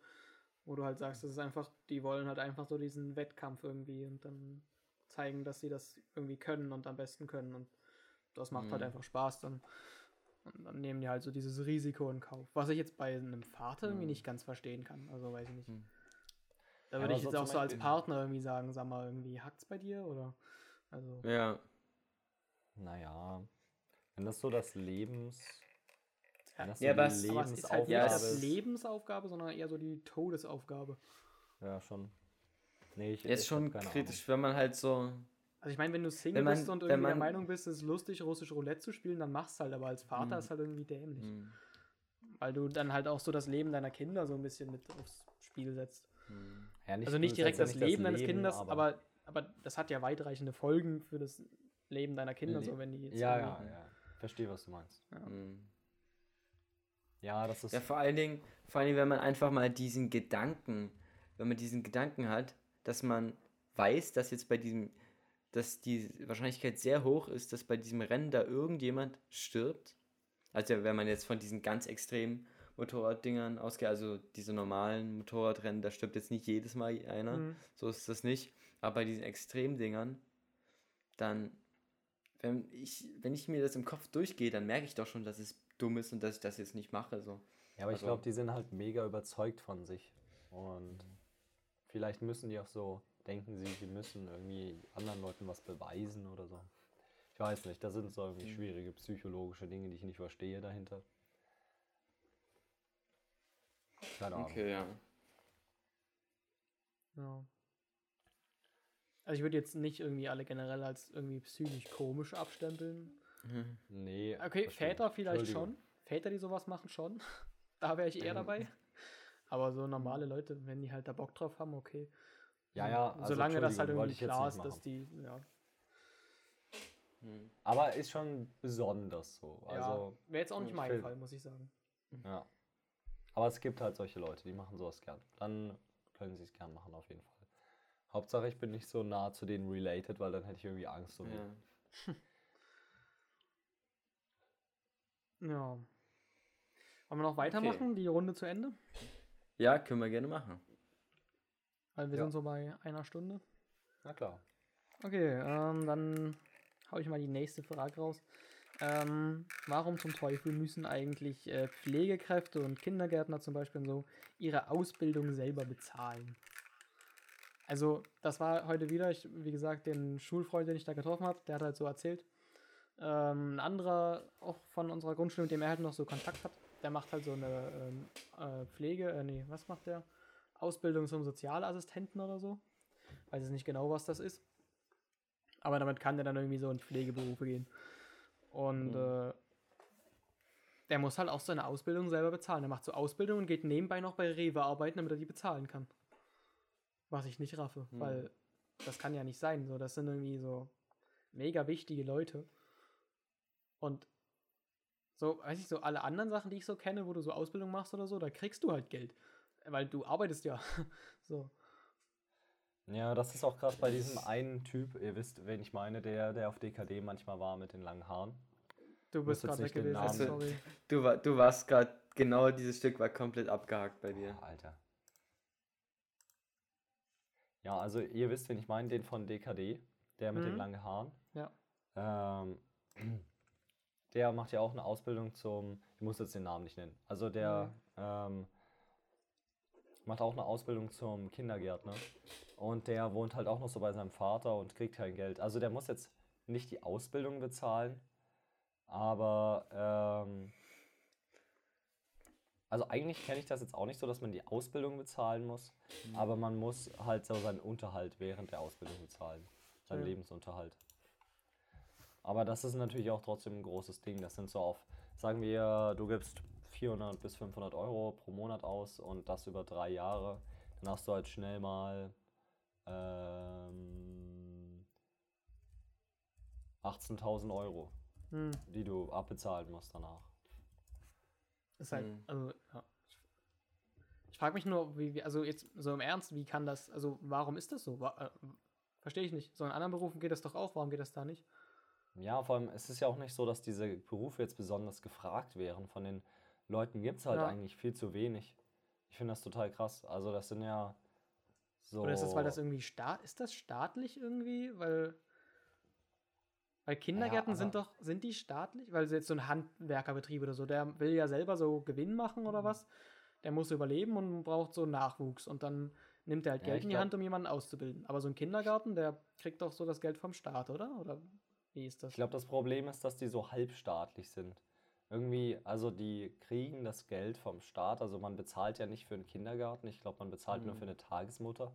wo du halt sagst, das ist einfach, die wollen halt einfach so diesen Wettkampf irgendwie und dann zeigen, dass sie das irgendwie können und am besten können. Und das macht halt Mhm. einfach Spaß dann. Und dann nehmen die halt so dieses Risiko in Kauf. Was ich jetzt bei einem Vater irgendwie Mhm. nicht ganz verstehen kann. Also weiß ich nicht. Mhm. Da Ja, würde aber ich jetzt auch so als Partner irgendwie sagen, sag mal, irgendwie hackt's bei dir? Oder also. ja, Naja, wenn das so das Lebens. Das Ja, Aber es ist halt nicht Ja, ist- Lebensaufgabe, sondern eher so die Todesaufgabe. Ja, schon. Nee, ich, ist ich schon kritisch, wenn man halt so Also ich meine, wenn du Single Wenn man- bist und irgendwie der man- Meinung bist, es ist lustig, russisch Roulette zu spielen, dann machst halt. Aber als Vater Mhm. ist halt irgendwie dämlich. Hm. Weil du dann halt auch so das Leben deiner Kinder so ein bisschen mit aufs Spiel setzt. Hm. Ja, also nicht direkt das Leben deines Kindes, aber, aber das hat ja weitreichende Folgen für das Leben deiner Kinder, Le- so wenn die jetzt Ja, ja, ja. Verstehe, was du meinst. Hm. Ja, das ist. Ja, vor allen Dingen, vor allen Dingen, wenn man einfach mal diesen Gedanken, wenn man diesen Gedanken hat, dass man weiß, dass jetzt bei diesem, dass die Wahrscheinlichkeit sehr hoch ist, dass bei diesem Rennen da irgendjemand stirbt. Also wenn man jetzt von diesen ganz extremen Motorraddingern ausgeht, also diese normalen Motorradrennen, da stirbt jetzt nicht jedes Mal einer, Mhm. so ist das nicht. Aber bei diesen Extremdingern, dann, wenn ich, wenn ich mir das im Kopf durchgehe, dann merke ich doch schon, dass es dumm ist und dass ich das jetzt nicht mache. So. Ja, aber ich Also- glaube, die sind halt mega überzeugt von sich. Und vielleicht müssen die auch so, denken sie, sie müssen irgendwie anderen Leuten was beweisen oder so. Ich weiß nicht, das sind so irgendwie Mhm. schwierige psychologische Dinge, die ich nicht verstehe dahinter. Keine Ahnung. Okay, ja. Ja. Also ich würde jetzt nicht irgendwie alle generell als irgendwie psychisch komisch abstempeln. Nee. Okay. Väter vielleicht schon. Väter, die sowas machen, schon. da wäre ich eher Ähm. dabei. Aber so normale Leute, wenn die halt da Bock drauf haben, okay. Ja, ja, also Solange das halt irgendwie klar ist, dass die, ja. Hm. Aber ist schon besonders so. ja Also, wäre jetzt auch nicht ich mein Fall, muss ich sagen. ja. Aber es gibt halt solche Leute, die machen sowas gern. Dann können sie es gern machen, auf jeden Fall. Hauptsache, ich bin nicht so nah zu denen related, weil dann hätte ich irgendwie Angst um Ja. Ja. Wollen wir noch weitermachen, die Runde zu Ende? ja, können wir gerne machen. Weil wir Ja. sind so bei einer Stunde. Na klar. Okay, ähm, dann hau ich mal die nächste Frage raus. Ähm, warum zum Teufel müssen eigentlich äh, Pflegekräfte und Kindergärtner zum Beispiel und so ihre Ausbildung selber bezahlen? Also, das war heute wieder, ich, wie gesagt, den Schulfreund, den ich da getroffen habe, der hat halt so erzählt. Ähm, ein anderer, auch von unserer Grundschule, mit dem er halt noch so Kontakt hat, der macht halt so eine ähm, äh, Pflege, äh, nee, was macht der? Ausbildung zum Sozialassistenten oder so. Weiß jetzt nicht genau, was das ist. Aber damit kann der dann irgendwie so in Pflegeberufe gehen. Und Mhm. äh, der muss halt auch seine Ausbildung selber bezahlen. Der macht so Ausbildung und geht nebenbei noch bei Rewe arbeiten, damit er die bezahlen kann. Was ich nicht raffe, Mhm. weil das kann ja nicht sein. So, das sind irgendwie so mega wichtige Leute. Und so, weiß ich, so alle anderen Sachen, die ich so kenne, wo du so Ausbildung machst oder so, da kriegst du halt Geld. Weil du arbeitest ja. so. Ja, das ist auch krass bei diesem einen Typ, ihr wisst, wen ich meine, der, der auf DKD manchmal war mit den langen Haaren. Du bist jetzt gerade weg nicht den gewesen, Namen- sorry. Du, war, du warst gerade, genau dieses Stück war komplett abgehakt bei dir. Boah, Alter. Ja, also ihr wisst, wen ich meine, den von DKD, der mit den Mhm. langen Haaren. Ja. Ähm, der macht ja auch eine Ausbildung zum, ich muss jetzt den Namen nicht nennen, also der ähm, macht auch eine Ausbildung zum Kindergärtner und der wohnt halt auch noch so bei seinem Vater und kriegt kein Geld. Also der muss jetzt nicht die Ausbildung bezahlen, aber ähm, also eigentlich kenne ich das jetzt auch nicht so, dass man die Ausbildung bezahlen muss, aber man muss halt so seinen Unterhalt während der Ausbildung bezahlen, seinen Ja. Lebensunterhalt. Aber das ist natürlich auch trotzdem ein großes Ding. Das sind so auf, sagen wir, du gibst 400 bis 500 Euro pro Monat aus und das über drei Jahre. Dann hast du halt schnell mal ähm, 18.000 Euro, Hm. die du abbezahlen musst danach. Ist halt, Mhm. also, ja. Ich frage mich nur, wie, wie, also jetzt so im Ernst, wie kann das, also warum ist das so? Äh, Verstehe ich nicht. So in anderen Berufen geht das doch auch, warum geht das da nicht? Ja, vor allem, es ist ja auch nicht so, dass diese Berufe jetzt besonders gefragt wären. Von den Leuten gibt es halt Ja. eigentlich viel zu wenig. Ich finde das total krass. Also das sind ja so... Oder ist das, weil das irgendwie staat, ist das staatlich irgendwie? Weil, weil Kindergärten sind aber- doch, sind die staatlich? Weil jetzt so ein Handwerkerbetrieb oder so, der will ja selber so Gewinn machen Mhm. oder was? Der muss überleben und braucht so Nachwuchs und dann nimmt er halt Ja, Geld ich in die glaub- Hand, um jemanden auszubilden. Aber so ein Kindergarten, der kriegt doch so das Geld vom Staat, oder? Oder wie ist das? Ich glaube, das Problem ist, dass die so halbstaatlich sind. Irgendwie, also die kriegen das Geld vom Staat, also man bezahlt ja nicht für einen Kindergarten, ich glaube, man bezahlt nur Mhm. für eine Tagesmutter.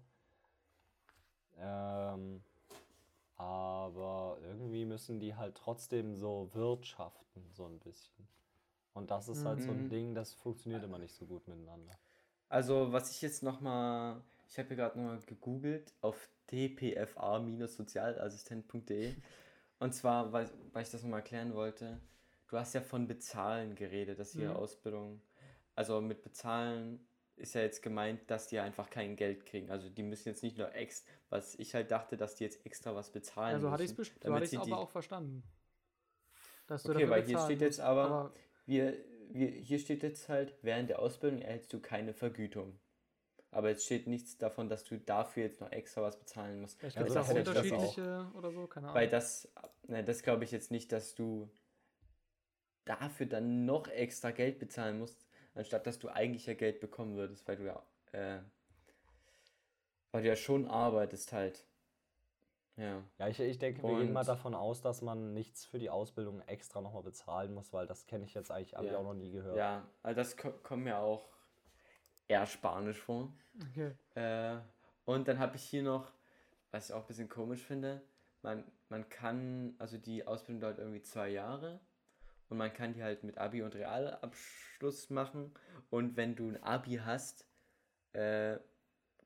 Ähm, aber irgendwie müssen die halt trotzdem so wirtschaften, so ein bisschen. Und das ist halt so ein Mhm. Ding, das funktioniert immer nicht so gut miteinander. Also, was ich jetzt nochmal, ich habe hier gerade nochmal gegoogelt auf dpfa-sozialassistent.de. Und zwar, weil, weil ich das nochmal erklären wollte, du hast ja von bezahlen geredet, dass ihre Mhm. Ausbildung, also mit bezahlen ist ja jetzt gemeint, dass die einfach kein Geld kriegen. Also die müssen jetzt nicht nur extra, was ich halt dachte, dass die jetzt extra was bezahlen Also hatte ich müssen. es so hatte ich's sie aber auch verstanden. Dass du Okay, weil hier steht jetzt musst, aber- Wir, wir, hier steht jetzt halt, während der Ausbildung erhältst du keine Vergütung. Aber jetzt steht nichts davon, dass du dafür jetzt noch extra was bezahlen musst. Vielleicht Ja, gibt so es auch ich das auch. unterschiedliche oder so, keine Ahnung. Weil das, ne, das glaube ich jetzt nicht, dass du dafür dann noch extra Geld bezahlen musst, anstatt dass du eigentlich ja Geld bekommen würdest, weil du ja, äh, weil du ja schon arbeitest halt. Ja. Ja, ich, ich denke, wir gehen mal Und- davon aus, dass man nichts für die Ausbildung extra nochmal bezahlen muss, weil das kenne ich jetzt eigentlich, habe ich Ja. auch noch nie gehört. Ja, also das ko kommt mir auch eher spanisch vor. okay. Äh, und dann habe ich hier noch, was ich auch ein bisschen komisch finde, man, man kann, also die Ausbildung dauert irgendwie zwei Jahre und man kann die halt mit Abi und Realabschluss machen und wenn du ein Abi hast, äh,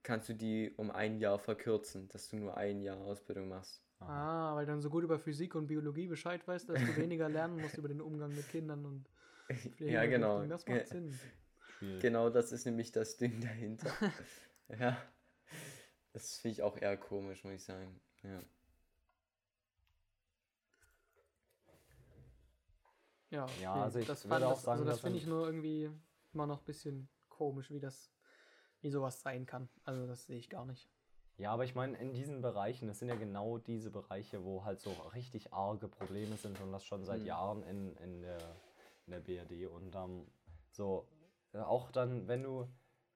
kannst du die um ein Jahr verkürzen, dass du nur ein Jahr Ausbildung machst. Ah, weil du dann so gut über Physik und Biologie Bescheid weißt, dass du weniger lernen musst über den Umgang mit Kindern und Ja, genau. Das macht Sinn. Schwierig. Genau das ist nämlich das Ding dahinter. ja. Das finde ich auch eher komisch, muss ich sagen. Ja. Ja, Ja, also ich das würde fand auch das, also sagen, das finde ich nur irgendwie immer noch ein bisschen komisch, wie das, wie sowas sein kann. Also das sehe ich gar nicht. Ja, aber ich meine, in diesen Bereichen, das sind ja genau diese Bereiche, wo halt so richtig arge Probleme sind und das schon seit Mhm. Jahren in, in, der, in der BRD. Und ähm, so, auch dann, wenn du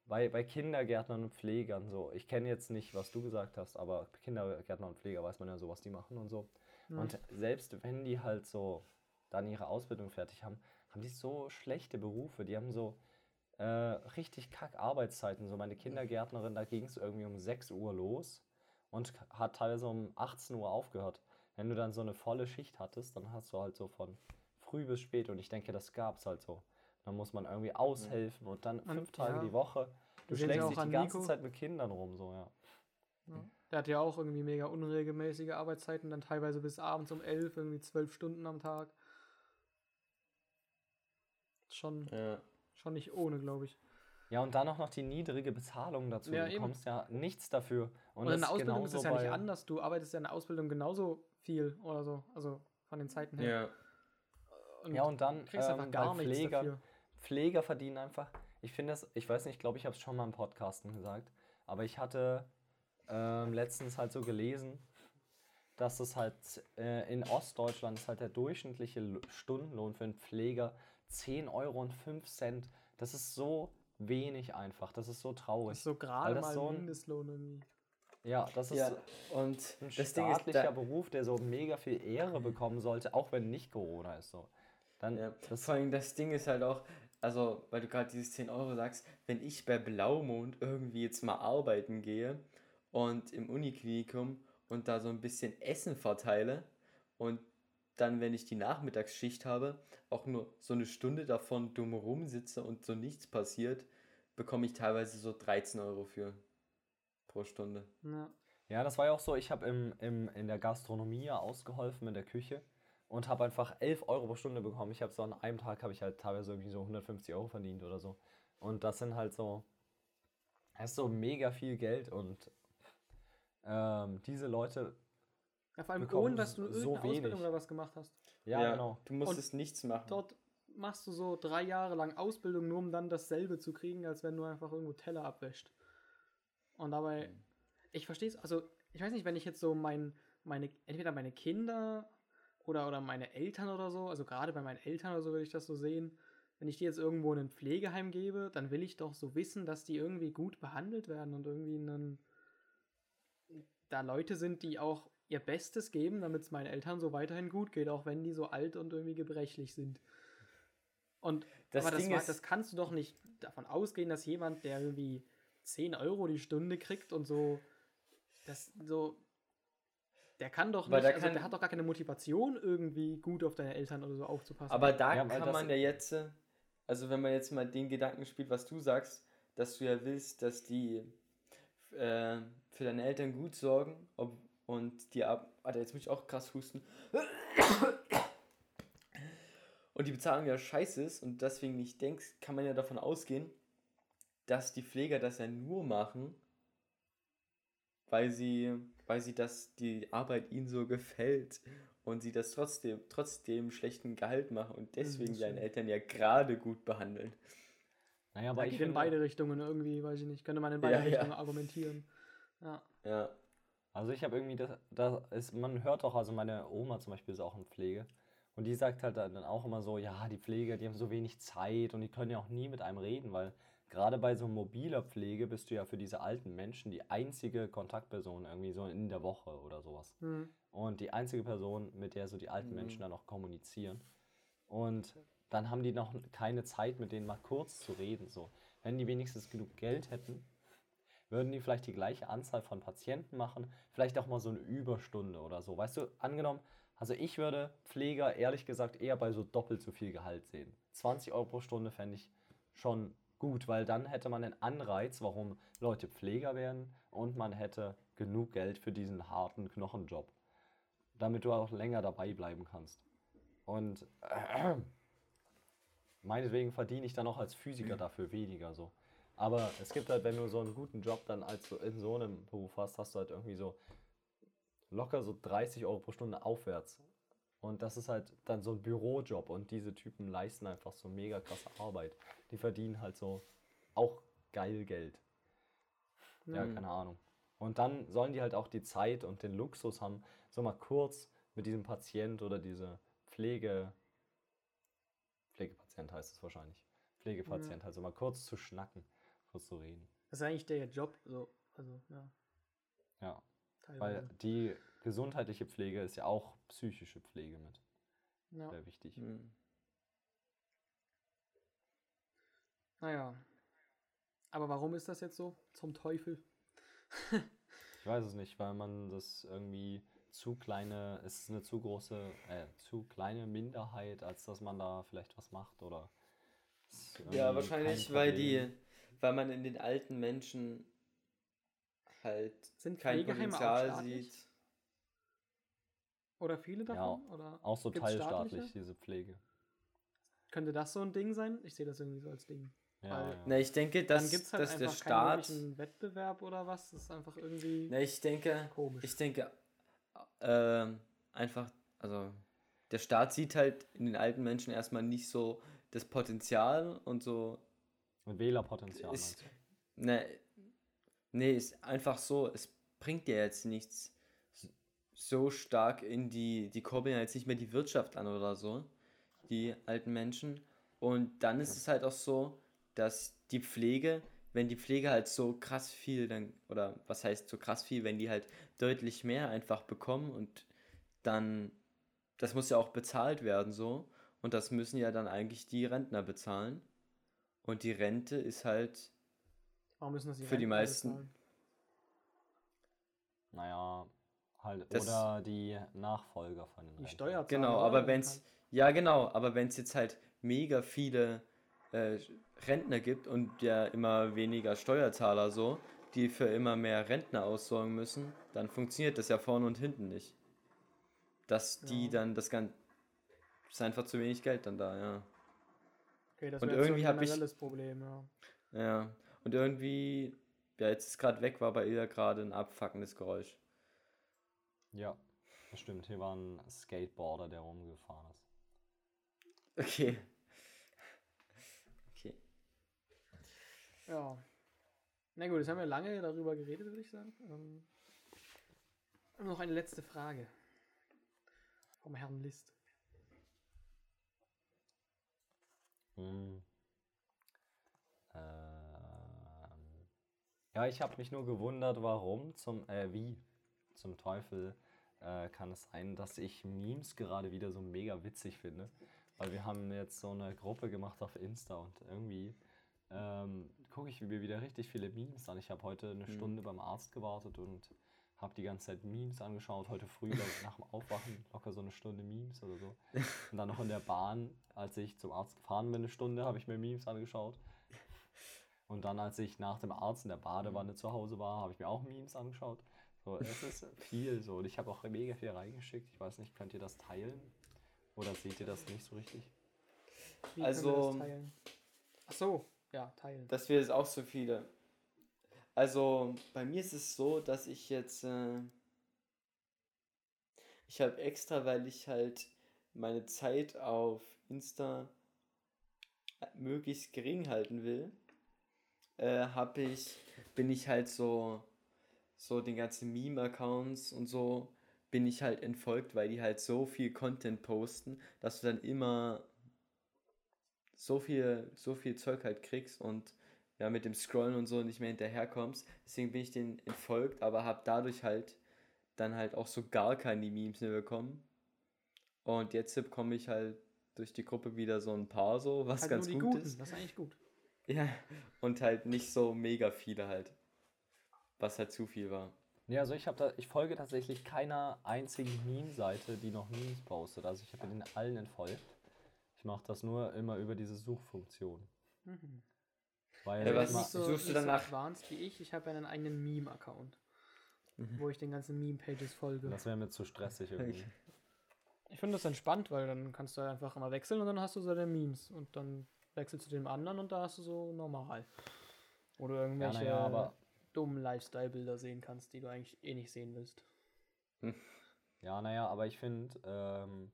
bei, bei Kindergärtnern und Pflegern, so, ich kenne jetzt nicht, was du gesagt hast, aber Kindergärtner und Pfleger weiß man ja so, was die machen und so. Mhm. Und selbst wenn die halt so dann ihre Ausbildung fertig haben, haben die so schlechte Berufe. Die haben so äh, richtig kack Arbeitszeiten. So meine Kindergärtnerin, da ging es irgendwie um 6 Uhr los und hat teilweise um 18 Uhr aufgehört. Wenn du dann so eine volle Schicht hattest, dann hast du halt so von früh bis spät und ich denke, das gab es halt so. Dann muss man irgendwie aushelfen und dann Und, fünf Tage ja, die Woche. Du sehen schlägst dich die ganze Nico. Zeit mit Kindern rum, so, ja. Ja. Der hat ja auch irgendwie mega unregelmäßige Arbeitszeiten, dann teilweise bis abends um elf, irgendwie zwölf Stunden am Tag. Schon, Ja. schon nicht ohne, glaube ich. Ja, und dann auch noch die niedrige Bezahlung dazu. Ja, du bekommst ja nichts dafür. Und, das in der Ausbildung ist es ja nicht anders. Du arbeitest ja in der Ausbildung genauso viel oder so. Also von den Zeiten her. Ja. Und Ja, und dann kriegst einfach ähm, gar bei dafür. Pfleger verdienen einfach. Ich finde das, ich weiß nicht, ich glaube, ich habe es schon mal im Podcasten gesagt, aber ich hatte ähm, letztens halt so gelesen, dass es halt äh, in Ostdeutschland ist halt der durchschnittliche Stundenlohn für einen Pfleger 10 Euro und 5 Cent. Das ist so wenig einfach. Das ist so Das traurig. ist so gerade das mal so ein Mindestlohn irgendwie. ja, das ist ja. Und ein das Ding ist, staatlicher da, Beruf, der so mega viel Ehre bekommen sollte, auch wenn nicht Corona ist so. Dann ja, das, vor allem das Ding ist halt auch, also, weil du gerade dieses 10 Euro sagst, wenn ich bei Blaumond irgendwie jetzt mal arbeiten gehe und im Uniklinikum und da so ein bisschen Essen verteile und dann, wenn ich die Nachmittagsschicht habe, auch nur so eine Stunde davon dumm rumsitze und so nichts passiert, bekomme ich teilweise so 13 Euro für pro Stunde. Ja. Ja, das war ja auch so, ich habe im, im, in der Gastronomie ja ausgeholfen in der Küche und habe einfach 11 Euro pro Stunde bekommen. Ich habe so an einem Tag habe ich halt teilweise irgendwie so 150 Euro verdient oder so. Und das sind halt so, das ist so mega viel Geld und ähm, diese Leute, ja vor allem bekommen ohne, dass du so irgendeine Ausbildung wenig. oder was gemacht hast. ja, genau. Du musstest nichts machen. Dort machst du so drei Jahre lang Ausbildung, nur um dann dasselbe zu kriegen, als wenn du einfach irgendwo Teller abwäscht. Und dabei, Mhm. ich verstehe es, also ich weiß nicht, wenn ich jetzt so mein, meine, entweder meine Kinder oder, oder meine Eltern oder so, also gerade bei meinen Eltern oder so würde ich das so sehen, wenn ich die jetzt irgendwo in ein Pflegeheim gebe, dann will ich doch so wissen, dass die irgendwie gut behandelt werden und irgendwie einen, da Leute sind, die auch ihr Bestes geben, damit es meinen Eltern so weiterhin gut geht, auch wenn die so alt und irgendwie gebrechlich sind. Und Das aber das, war, das kannst du doch nicht davon ausgehen, dass jemand, der irgendwie 10 Euro die Stunde kriegt und so, das so, der kann doch Aber nicht, also kann- der hat doch gar keine Motivation, irgendwie gut auf deine Eltern oder so aufzupassen. Aber da Ja, kann man ja jetzt, äh, also wenn man jetzt mal den Gedanken spielt, was du sagst, dass du ja willst, dass die äh, für deine Eltern gut sorgen ob, und die ab. Alter, jetzt muss ich auch krass husten. Und die Bezahlung ja scheiße ist und deswegen nicht denkst, kann man ja davon ausgehen, dass die Pfleger das ja nur machen, weil sie, weil sie das, die Arbeit ihnen so gefällt und sie das trotzdem, trotzdem schlechten Gehalt machen und deswegen stimmt. Eltern ja gerade gut behandeln. Naja, Aber ich ich in finde, beide Richtungen irgendwie, weiß ich nicht. Könnte man in beide Ja, ja. Richtungen argumentieren. Ja. Ja. Also ich habe irgendwie, das, das ist, man hört doch, also meine Oma zum Beispiel ist auch in Pflege. Und die sagt halt dann auch immer so, ja, die Pfleger, die haben so wenig Zeit und die können ja auch nie mit einem reden, weil gerade bei so mobiler Pflege bist du ja für diese alten Menschen die einzige Kontaktperson irgendwie so in der Woche oder sowas. Hm. Und die einzige Person, mit der so die alten Mhm. Menschen dann auch kommunizieren. Und dann haben die noch keine Zeit, mit denen mal kurz zu reden. So. Wenn die wenigstens genug Geld hätten, würden die vielleicht die gleiche Anzahl von Patienten machen, vielleicht auch mal so eine Überstunde oder so. Weißt du, angenommen, also ich würde Pfleger ehrlich gesagt eher bei so doppelt so viel Gehalt sehen. 20 Euro pro Stunde fände ich schon gut, weil dann hätte man einen Anreiz, warum Leute Pfleger werden und man hätte genug Geld für diesen harten Knochenjob, damit du auch länger dabei bleiben kannst. Und äh, meinetwegen verdiene ich dann auch als Physiker dafür weniger so. Aber es gibt halt, wenn du so einen guten Job dann als in so einem Beruf hast, hast du halt irgendwie so locker so 30 Euro pro Stunde aufwärts. Und das ist halt dann so ein Bürojob und diese Typen leisten einfach so mega krasse Arbeit. Die verdienen halt so auch geil Geld. Ja, Mhm. keine Ahnung. Und dann sollen die halt auch die Zeit und den Luxus haben, so mal kurz mit diesem Patient oder diese Pflege, Pflegepatient heißt es wahrscheinlich, Pflegepatient, halt so mal kurz zu schnacken, kurz zu reden. Das ist eigentlich der Job. So. Also, ja. Ja, Teilweise. weil die gesundheitliche Pflege ist ja auch psychische Pflege mit. ja. Sehr wichtig. Hm. Naja. Aber warum ist das jetzt so? Zum Teufel. Ich weiß es nicht, weil man das irgendwie zu kleine, es ist eine zu große, äh, zu kleine Minderheit, als dass man da vielleicht was macht oder. Ja, wahrscheinlich, weil die, weil man in den alten Menschen halt Sind kein Potenzial sieht. Oder viele davon? Oder Auch so teilstaatlich, staatliche? diese Pflege. Könnte das so ein Ding sein? Ich sehe das irgendwie so als Ding. Ja, ja. Na, ich denke, dass, halt dass der Staat. Wettbewerb oder was. Das ist einfach irgendwie Na, ich denke, komisch. ich denke, ähm, einfach, also der Staat sieht halt in den alten Menschen erstmal nicht so das Potenzial und so. Und Wählerpotenzial. Ist-? Ne, nee, ist einfach so, es bringt dir jetzt nichts so stark in die, die kurbeln ja jetzt nicht mehr die Wirtschaft an oder so, die alten Menschen. Und dann ist es halt auch so, dass die Pflege, wenn die Pflege halt so krass viel, dann, oder was heißt so krass viel, wenn die halt deutlich mehr einfach bekommen und dann, das muss ja auch bezahlt werden so. Und das müssen ja dann eigentlich die Rentner bezahlen. Und die Rente ist halt Warum müssen das die für die Rentner meisten- bezahlen? Naja, halt. Das- oder die Nachfolger von den Die. Steuerzahler. Genau, aber wenn's, ja genau, aber wenn es jetzt halt mega viele äh, Rentner gibt und ja immer weniger Steuerzahler so, die für immer mehr Rentner aussorgen müssen, dann funktioniert das ja vorne und hinten nicht. Dass die Ja. dann das Ganze, ist einfach zu wenig Geld dann da, ja. Okay, das und so irgendwie ein hab ich- generelles Problem, ja. Ja, und irgendwie, ja, jetzt ist gerade weg, war bei ihr gerade ein abfuckendes Geräusch. Ja, das stimmt. Hier war ein Skateboarder, der rumgefahren ist. Okay. Okay. Ja. Na gut, jetzt haben wir lange darüber geredet, würde ich sagen. Ähm, noch eine letzte Frage. Vom Herrn List. Hm. Ähm. Ja, ich habe mich nur gewundert, warum zum, äh, wie zum Teufel äh, kann es sein, dass ich Memes gerade wieder so mega witzig finde. Weil wir haben jetzt so eine Gruppe gemacht auf Insta und irgendwie ähm, gucke ich mir wieder richtig viele Memes an. Ich habe heute eine Mhm. Stunde beim Arzt gewartet und habe die ganze Zeit Memes angeschaut. Heute früh nach dem Aufwachen locker so eine Stunde Memes oder so. Und dann noch in der Bahn, als ich zum Arzt gefahren bin, eine Stunde, habe ich mir Memes angeschaut. Und dann, als ich nach dem Arzt in der Badewanne zu Hause war, habe ich mir auch Memes angeschaut. So, es ist viel so. Und ich habe auch mega viel reingeschickt. Ich weiß nicht, könnt ihr das teilen? Oder seht ihr das nicht so richtig? Wie Also- können wir das teilen? Ach so, ja, teilen. Das wäre jetzt auch so viele. Also bei mir ist es so, dass ich jetzt. Äh, ich habe extra, weil ich halt meine Zeit auf Insta möglichst gering halten will, äh, habe ich, bin ich halt so, so den ganzen Meme-Accounts und so bin ich halt entfolgt, weil die halt so viel Content posten, dass du dann immer so viel, so viel Zeug halt kriegst und ja, mit dem Scrollen und so nicht mehr hinterherkommst. Deswegen bin ich denen entfolgt, aber habe dadurch halt dann halt auch so gar keine Memes mehr bekommen. Und jetzt bekomme ich halt durch die Gruppe wieder so ein paar so, was halt ganz gut Guten, ist. das ist eigentlich gut. Ja, und halt nicht so mega viele halt. Was halt zu viel war. Ja, also ich habe da, ich folge tatsächlich keiner einzigen Meme-Seite, die noch Memes postet. Also ich habe den allen entfolgt. Ich mache das nur immer über diese Suchfunktion. Mhm. Weil Ja, ich was ist- suchst du danach? So advanced wie ich, ich habe einen eigenen Meme-Account, wo ich den ganzen Meme-Pages folge. das wäre mir zu stressig irgendwie. Ich finde das entspannt, weil dann kannst du einfach immer wechseln und dann hast du so deine Memes und dann wechselst du zu dem anderen und da hast du so normal. Du irgendwelche naja, aber- dummen Lifestyle-Bilder sehen kannst, die du eigentlich eh nicht sehen willst. Ja, naja, aber ich finde ähm,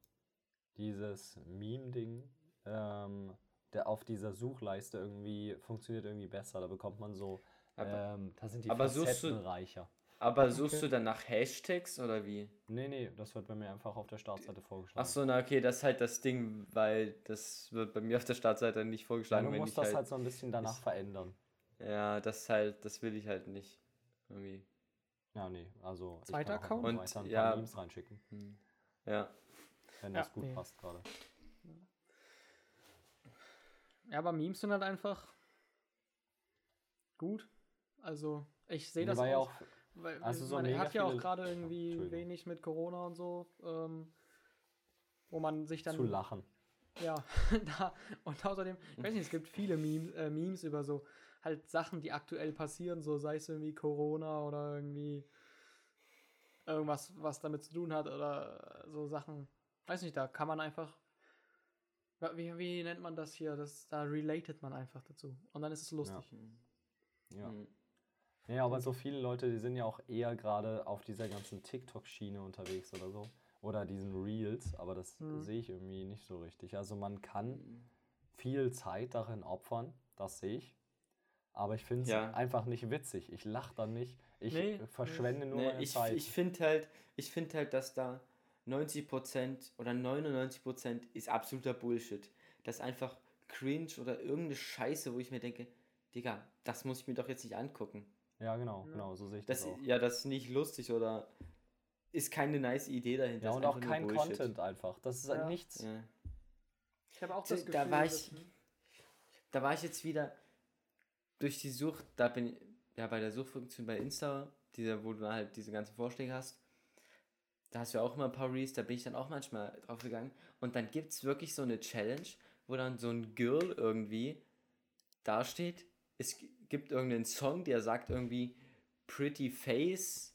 dieses Meme-Ding, ähm, der auf dieser Suchleiste irgendwie funktioniert irgendwie besser. Da bekommt man so, Aber, ähm, da sind die aber suchst du- Facetten reicher. aber suchst du dann nach Hashtags oder wie? Nee, nee, das wird bei mir einfach auf der Startseite vorgeschlagen. Ach so, na okay, das ist halt das Ding, weil das wird bei mir auf der Startseite nicht Ja, vorgeschlagen, du wenn musst ich das halt, halt so ein bisschen danach ist- verändern. Ja, das ist halt, das will ich halt nicht. Irgendwie. Ja, nee, also. ich Zweiter kann auch einfach Account? weiter ein Und, paar ja. Memes reinschicken, Hm. Ja. wenn Ja, das gut nee. passt gerade. Ja, aber Memes sind halt einfach gut. Also, ich sehe das Nee, auch. Weil Also man so mega hat ja auch gerade irgendwie wenig mit Corona und so, ähm, wo man sich dann zu lachen. Ja, da, und außerdem, ich weiß nicht, es gibt viele Memes, äh, Memes über so halt Sachen, die aktuell passieren, so sei es irgendwie Corona oder irgendwie irgendwas, was damit zu tun hat oder so Sachen. Weiß nicht, da kann man einfach. Wie, wie nennt man das hier? Das, da relatet man einfach dazu. Und dann ist es lustig. Ja. Hm. Ja, aber so viele Leute, die sind ja auch eher gerade auf dieser ganzen TikTok-Schiene unterwegs oder so. Oder diesen Reels, aber das Mhm. sehe ich irgendwie nicht so richtig. Also man kann viel Zeit darin opfern, das sehe ich. Aber ich finde es Ja. einfach nicht witzig. Ich lache dann nicht. Ich Nee, verschwende nur Nee, meine ich Zeit. ich finde halt, ich finde halt, dass da 90% oder 99% ist absoluter Bullshit. Das ist einfach cringe oder irgendeine Scheiße, wo ich mir denke, Digga, das muss ich mir doch jetzt nicht angucken. ja, genau, Ja. genau, so sehe ich das, Das, auch. ja, das ist nicht lustig oder ist keine nice Idee dahinter. Ja, ist und auch kein Bullshit. Content einfach. Das ist Ja. halt nichts. Ja. Ich habe auch Da- das da Gefühl, war dass- ich- Da war ich jetzt wieder durch die Such, da bin ich, ja, bei der Suchfunktion bei Insta, dieser, wo du halt diese ganzen Vorschläge hast, da hast du ja auch immer ein paar Reels, da bin ich dann auch manchmal drauf gegangen. Und dann gibt es wirklich so eine Challenge, wo dann so ein Girl irgendwie dasteht. Es gibt irgendeinen Song, der sagt irgendwie Pretty Face,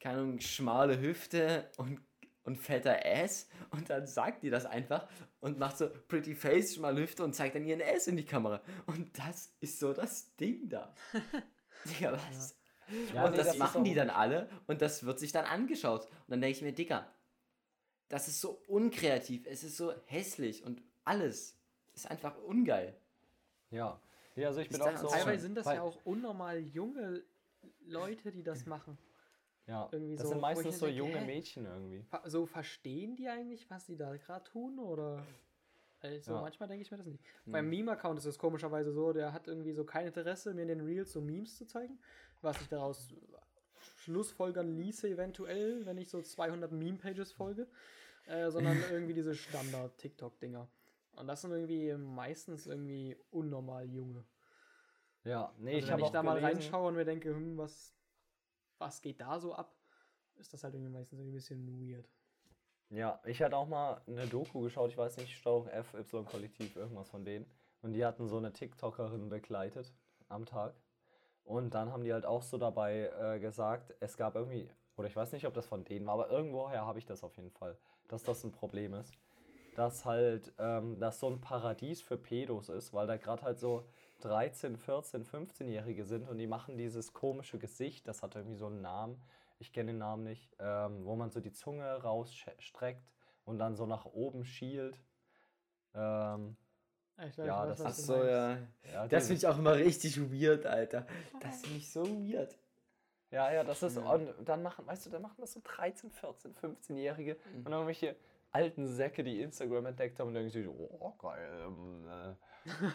keine Ahnung, schmale Hüfte und, und fetter Ass. Und dann sagt die das einfach und macht so Pretty Face, schmale Hüfte und zeigt dann ihren Ass in die Kamera. Und das ist so das Ding da. Digga, was? Ja, und nee, das, das machen die dann alle und das wird sich dann angeschaut. Und dann denke ich mir, Digga, das ist so unkreativ, es ist so hässlich und alles ist einfach ungeil. Ja. Ja, also ich bin Ist da auch so. Teilweise sind das ja auch unnormal junge Leute, die das machen. Ja, irgendwie das so, sind meistens so denke, junge hä? Mädchen irgendwie. So verstehen die eigentlich, was sie da gerade tun? Oder. Also Ja. manchmal denke ich mir das nicht. Hm. Beim Meme-Account ist es komischerweise so, der hat irgendwie so kein Interesse, mir in den Reels so Memes zu zeigen. Was ich daraus schlussfolgern ließe, eventuell, wenn ich so 200 Meme-Pages folge. Äh, sondern irgendwie diese Standard-TikTok-Dinger. Und das sind irgendwie meistens irgendwie unnormal junge. Ja, nee, Also ich wenn habe da mal gelesen- reinschaue und mir denke, hm, was, was geht da so ab, ist das halt irgendwie meistens ein bisschen weird. Ja, ich hatte auch mal eine Doku geschaut, ich weiß nicht, Steuerung F, Y-Kollektiv, irgendwas von denen. Und die hatten so eine TikTokerin begleitet. am Tag. Und dann haben die halt auch so dabei äh, gesagt, es gab irgendwie, oder ich weiß nicht, ob das von denen war, aber irgendwoher habe ich das auf jeden Fall, dass das ein Problem ist. Dass halt ähm, das so ein Paradies für Pedos ist, weil da gerade halt so 13, 14, 15-Jährige sind und die machen dieses komische Gesicht, das hat irgendwie so einen Namen, ich kenne den Namen nicht, ähm, wo man so die Zunge rausstreckt und dann so nach oben schielt. Ähm, Ich glaub, ich Ja, weiß, das du so, ja. ja, Das finde ich auch immer richtig weird, Alter. Das finde ich so weird. Ja, ja, das ist. Ja. Und dann machen, weißt du, dann machen das so 13, 14, 15-Jährige Mhm. und irgendwelche alten Säcke, die Instagram entdeckt haben und denken sich, oh, geil. Ähm, äh.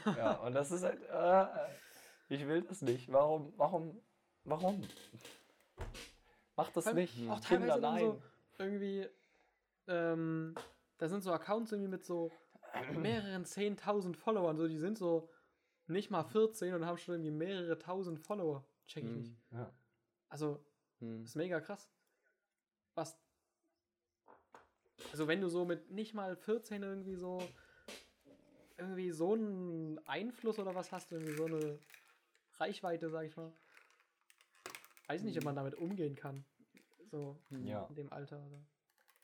Ja, und das ist halt. Äh, äh, ich will das nicht. Warum, warum, warum? Mach das allem nicht. Auch Kinder, teilweise nein. so irgendwie, ähm, da sind so Accounts irgendwie mit so mehreren 10.000 Followern, so die sind so nicht mal 14 und haben schon irgendwie mehrere tausend Follower. Check ich nicht. Hm, Ja. Also, das ist mega krass. Was. Also, wenn du so mit nicht mal 14 irgendwie so. Irgendwie so einen Einfluss oder was hast, irgendwie so eine Reichweite, sag ich mal. Weiß nicht, ob man damit umgehen kann. So Ja. in dem Alter. Oder?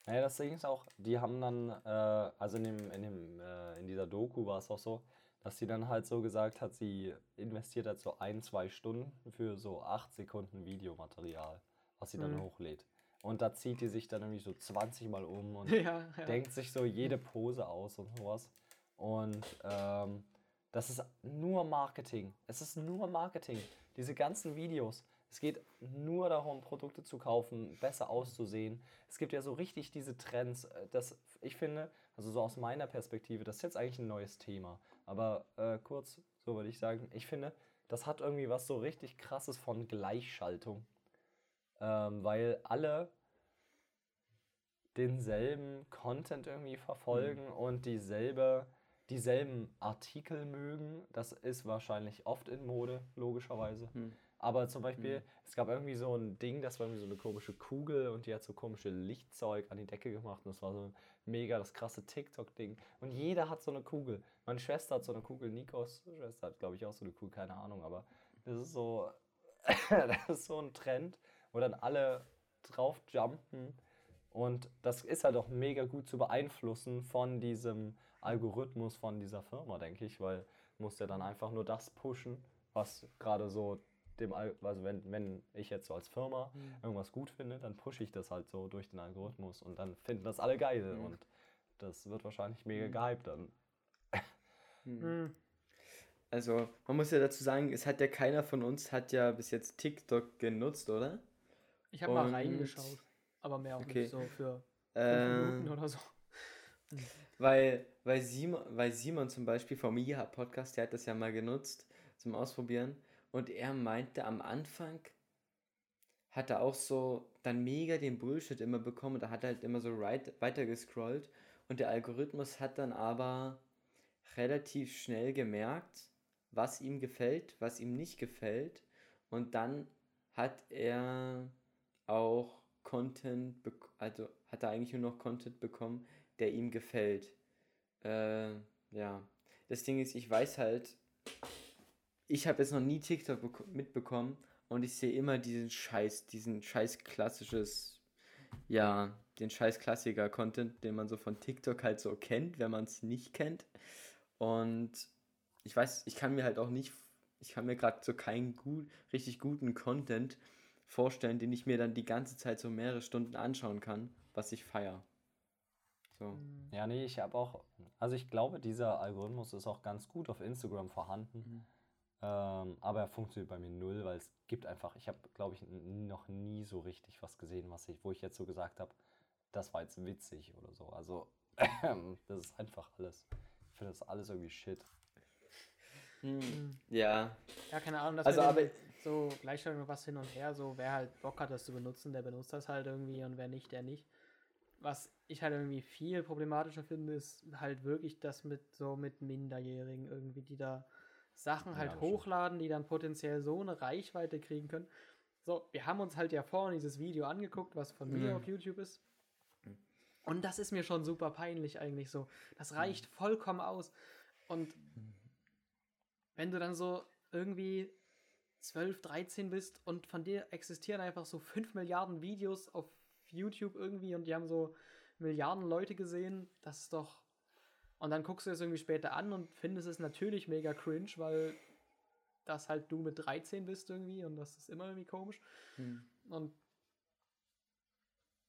Naja, das Ding ist auch, die haben dann, äh, also in, dem, in, dem, äh, in dieser Doku war es auch so, dass sie dann halt so gesagt hat, sie investiert halt so ein, zwei Stunden für so acht Sekunden Videomaterial, was sie dann Mhm. hochlädt. Und da zieht die sich dann irgendwie so 20 Mal um und ja, ja. denkt sich so jede Pose aus und sowas. Und ähm, das ist nur Marketing. Es ist nur Marketing. Diese ganzen Videos. Es geht nur darum, Produkte zu kaufen, besser auszusehen. Es gibt ja so richtig diese Trends. äh, Das, ich finde, also so aus meiner Perspektive, das ist jetzt eigentlich ein neues Thema. Aber äh, kurz, so würde ich sagen, ich finde, das hat irgendwie was so richtig krasses von Gleichschaltung. Ähm, weil alle denselben Content irgendwie verfolgen und dieselbe, dieselben Artikel mögen. Das ist wahrscheinlich oft in Mode, logischerweise. Hm. Aber zum Beispiel, es gab irgendwie so ein Ding, das war irgendwie so eine komische Kugel und die hat so komische Lichtzeug an die Decke gemacht und das war so mega das krasse TikTok-Ding. Und jeder hat so eine Kugel. Meine Schwester hat so eine Kugel, Nikos Schwester hat, glaube ich, auch so eine Kugel, keine Ahnung, aber das ist so, das ist so ein Trend, wo dann alle drauf jumpen und das ist halt auch mega gut zu beeinflussen von diesem Algorithmus von dieser Firma, denke ich, weil musst ja dann einfach nur das pushen, was gerade so dem, Al also wenn, wenn ich jetzt so als Firma Mhm. irgendwas gut finde, dann pushe ich das halt so durch den Algorithmus und dann finden das alle geil Mhm. und das wird wahrscheinlich mega Mhm. gehypt dann. Hm. Hm. Also, man muss ja dazu sagen, es hat ja keiner von uns hat ja bis jetzt TikTok genutzt, oder? Ich habe mal reingeschaut. Aber mehr auch Okay. nicht so für Ähm, Minuten oder so. Weil, weil, Simon, weil Simon zum Beispiel vom IHA Podcast, der hat das ja mal genutzt zum Ausprobieren. Und er meinte, am Anfang hat er auch so dann mega den Bullshit immer bekommen. Da hat er halt immer so right, weiter gescrollt. Und der Algorithmus hat dann aber relativ schnell gemerkt, was ihm gefällt, was ihm nicht gefällt. Und dann hat er auch Content, also hat er eigentlich nur noch Content bekommen, der ihm gefällt. Äh, ja. Das Ding ist, ich weiß halt, ich habe jetzt noch nie TikTok beko- mitbekommen und ich sehe immer diesen Scheiß, diesen Scheiß klassisches, ja, den Scheiß Klassiker-Content, den man so von TikTok halt so kennt, wenn man es nicht kennt. Und ich weiß, ich kann mir halt auch nicht, ich kann mir gerade so keinen gut, richtig guten Content vorstellen, den ich mir dann die ganze Zeit so mehrere Stunden anschauen kann, was ich feier. So. Hm. Ja, nee, ich habe auch, also ich glaube, dieser Algorithmus ist auch ganz gut auf Instagram vorhanden. Mhm. Ähm, aber er funktioniert bei mir null, weil es gibt einfach, ich habe, glaube ich, noch nie so richtig was gesehen, was ich, wo ich jetzt so gesagt habe, das war jetzt witzig oder so. Also, das ist einfach alles. Ich finde das alles irgendwie shit. Hm. Hm. Ja. Ja, keine Ahnung, das Also, aber dem so Gleichstellung und was hin und her, so wer halt Bock hat, das zu benutzen, der benutzt das halt irgendwie und wer nicht, der nicht. Was ich halt irgendwie viel problematischer finde, ist halt wirklich das mit so mit Minderjährigen irgendwie, die da Sachen Ja, halt stimmt. hochladen, die dann potenziell so eine Reichweite kriegen können. So, wir haben uns halt ja vorhin dieses Video angeguckt, was von mir Mhm. auf YouTube ist. Mhm. Und das ist mir schon super peinlich eigentlich so. Das reicht vollkommen aus. Und wenn du dann so irgendwie 12, 13 bist und von dir existieren einfach so 5 Milliarden Videos auf YouTube irgendwie und die haben so Milliarden Leute gesehen, das ist doch. Und dann guckst du es irgendwie später an und findest es natürlich mega cringe, weil das halt du mit 13 bist irgendwie und das ist immer irgendwie komisch. Hm. Und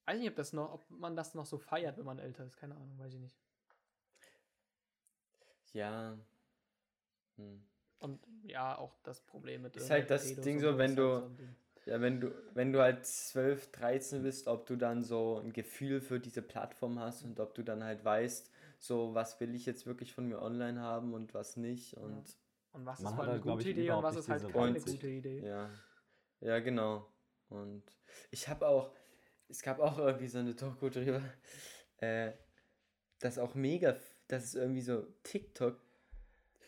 weiß nicht, ob das noch, ob man das noch so feiert, wenn man älter ist, keine Ahnung, weiß ich nicht. Ja. Hm. Und ja, auch das Problem mit Ist halt das Ding so, wenn halt du- Ding. Ja, wenn du, wenn du halt 12, 13 bist, ob du dann so ein Gefühl für diese Plattform hast und ob du dann halt weißt, so was will ich jetzt wirklich von mir online haben und was nicht und Und was ist hat voll eine halt, glaub gute Idee und was ist halt keine gute Idee. ja. Ja, genau. Und ich habe auch, es gab auch irgendwie so eine Doku drüber, äh, dass auch mega, dass es irgendwie so TikTok,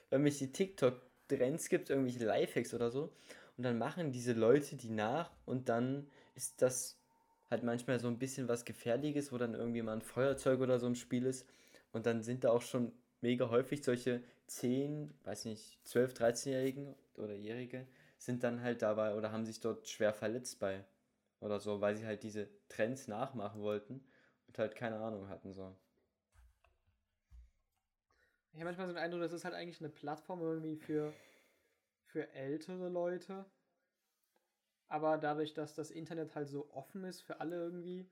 irgendwelche TikTok-Trends gibt, irgendwelche Lifehacks oder so. Und dann machen diese Leute die nach und dann ist das halt manchmal so ein bisschen was Gefährliches, wo dann irgendwie mal ein Feuerzeug oder so im Spiel ist. Und dann sind da auch schon mega häufig solche 10, weiß nicht, 12, 13-Jährigen oder Jährige sind dann halt dabei oder haben sich dort schwer verletzt bei oder so, weil sie halt diese Trends nachmachen wollten und halt keine Ahnung hatten so. Ich habe manchmal so den Eindruck, das ist halt eigentlich eine Plattform irgendwie für, für ältere Leute. Aber dadurch, dass das Internet halt so offen ist für alle irgendwie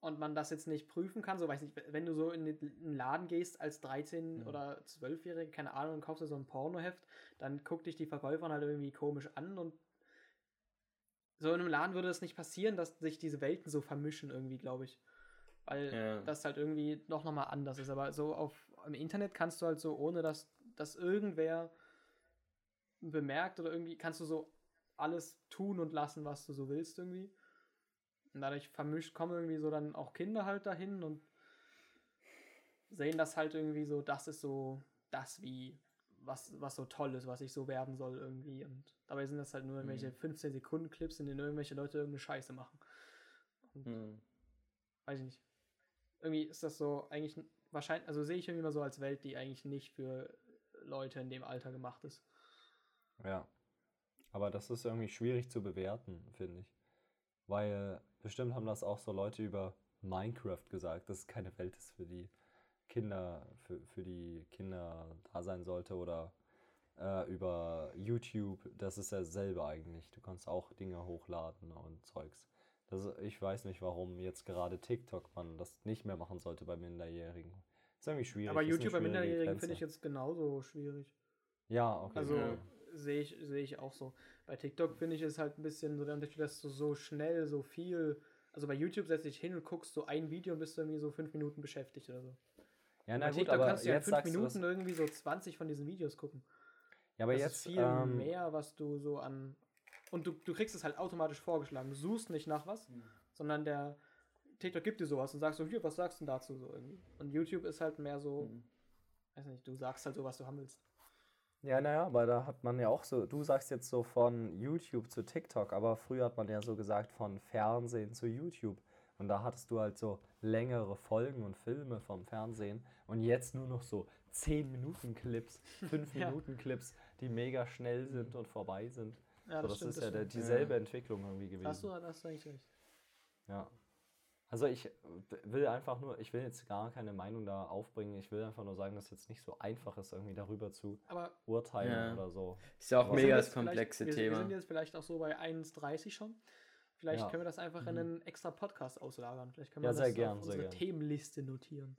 und man das jetzt nicht prüfen kann, so weiß nicht, wenn du so in den Laden gehst als 13- Ja. oder 12-Jährige, keine Ahnung, und kaufst dir so ein Pornoheft, dann guckt dich die Verkäuferin halt irgendwie komisch an und so in einem Laden würde es nicht passieren, dass sich diese Welten so vermischen irgendwie, glaube ich. Weil Ja. das halt irgendwie noch nochmal anders ist. Aber so auf im Internet kannst du halt so, ohne dass, dass irgendwer bemerkt oder irgendwie, kannst du so alles tun und lassen, was du so willst irgendwie. Und dadurch vermischt kommen irgendwie so dann auch Kinder halt dahin und sehen das halt irgendwie so, das ist so das wie, was, was so toll ist, was ich so werden soll irgendwie. Und dabei sind das halt nur irgendwelche Mhm. 15 Sekunden Clips, in denen irgendwelche Leute irgendeine Scheiße machen. Und Hm. weiß ich nicht. Irgendwie ist das so eigentlich wahrscheinlich, also sehe ich irgendwie mal so als Welt, die eigentlich nicht für Leute in dem Alter gemacht ist. Ja. Aber das ist irgendwie schwierig zu bewerten, finde ich. Weil bestimmt haben das auch so Leute über Minecraft gesagt, dass es keine Welt ist für die Kinder, für, für die Kinder da sein sollte oder äh, über YouTube, das ist ja selber eigentlich. Du kannst auch Dinge hochladen und Zeugs. Das, ich weiß nicht, warum jetzt gerade TikTok man das nicht mehr machen sollte bei Minderjährigen. Ist irgendwie schwierig. Aber YouTube bei Minderjährigen finde ich jetzt genauso schwierig. Ja, okay. Also Ja. Sehe ich, sehe ich auch so. Bei TikTok finde ich es halt ein bisschen so der Unterschied, dass du so schnell, so viel. Also bei YouTube setzt dich hin und guckst so ein Video und bist irgendwie so fünf Minuten beschäftigt oder so. ja, bei na gut, TikTok aber kannst du ja in jetzt fünf Minuten irgendwie so 20 von diesen Videos gucken. Ja, aber das jetzt ist viel ähm, mehr, was du so an. Und du, du kriegst es halt automatisch vorgeschlagen. Du suchst nicht nach was, sondern der TikTok gibt dir sowas und sagst so, hier, was sagst du denn dazu so irgendwie? Und YouTube ist halt mehr so, Mhm. weiß nicht, du sagst halt so, was du haben willst. Ja, naja, aber da hat man ja auch so, du sagst jetzt so von YouTube zu TikTok, aber früher hat man ja so gesagt von Fernsehen zu YouTube. Und da hattest du halt so längere Folgen und Filme vom Fernsehen und jetzt nur noch so 10 Minuten Clips, 5 Ja. Minuten Clips, die mega schnell sind und vorbei sind. Ja, so, das ist ja der, stimmt. dieselbe Ja. Entwicklung irgendwie gewesen. Hast du, hast du eigentlich recht. Ja. Also ich äh, will einfach nur, ich will jetzt gar keine Meinung da aufbringen, ich will einfach nur sagen, dass es jetzt nicht so einfach ist, irgendwie darüber zu Aber urteilen Ja. oder so. Ist ja auch Aber- mega wir das komplexe vielleicht, wir, Wir Thema. sind jetzt vielleicht auch so bei 1,30 schon. Vielleicht Ja. können wir das einfach in Mhm. einen extra Podcast auslagern. Vielleicht können wir Ja, das sehr gern, auf sehr unsere gern. Themenliste notieren.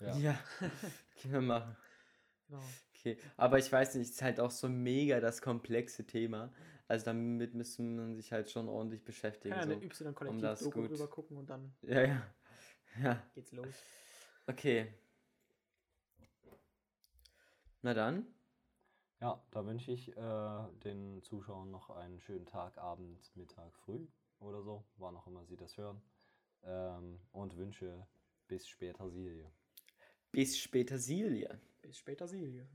Ja. Ja, können wir machen. Genau. Okay, aber ich weiß nicht, es ist halt auch so mega das komplexe Thema. Also damit müsste man sich halt schon ordentlich beschäftigen. Ja eine so. das Y-Kollektiv-Doku gut- drüber gucken und dann Ja, ja. Ja, geht's los. okay. Na dann, Ja, da wünsche ich äh, den Zuschauern noch einen schönen Tag, Abend, Mittag, früh oder so, wann auch immer sie das hören. Ähm, und wünsche bis später Silje. bis später Silje. Bis später, Silje.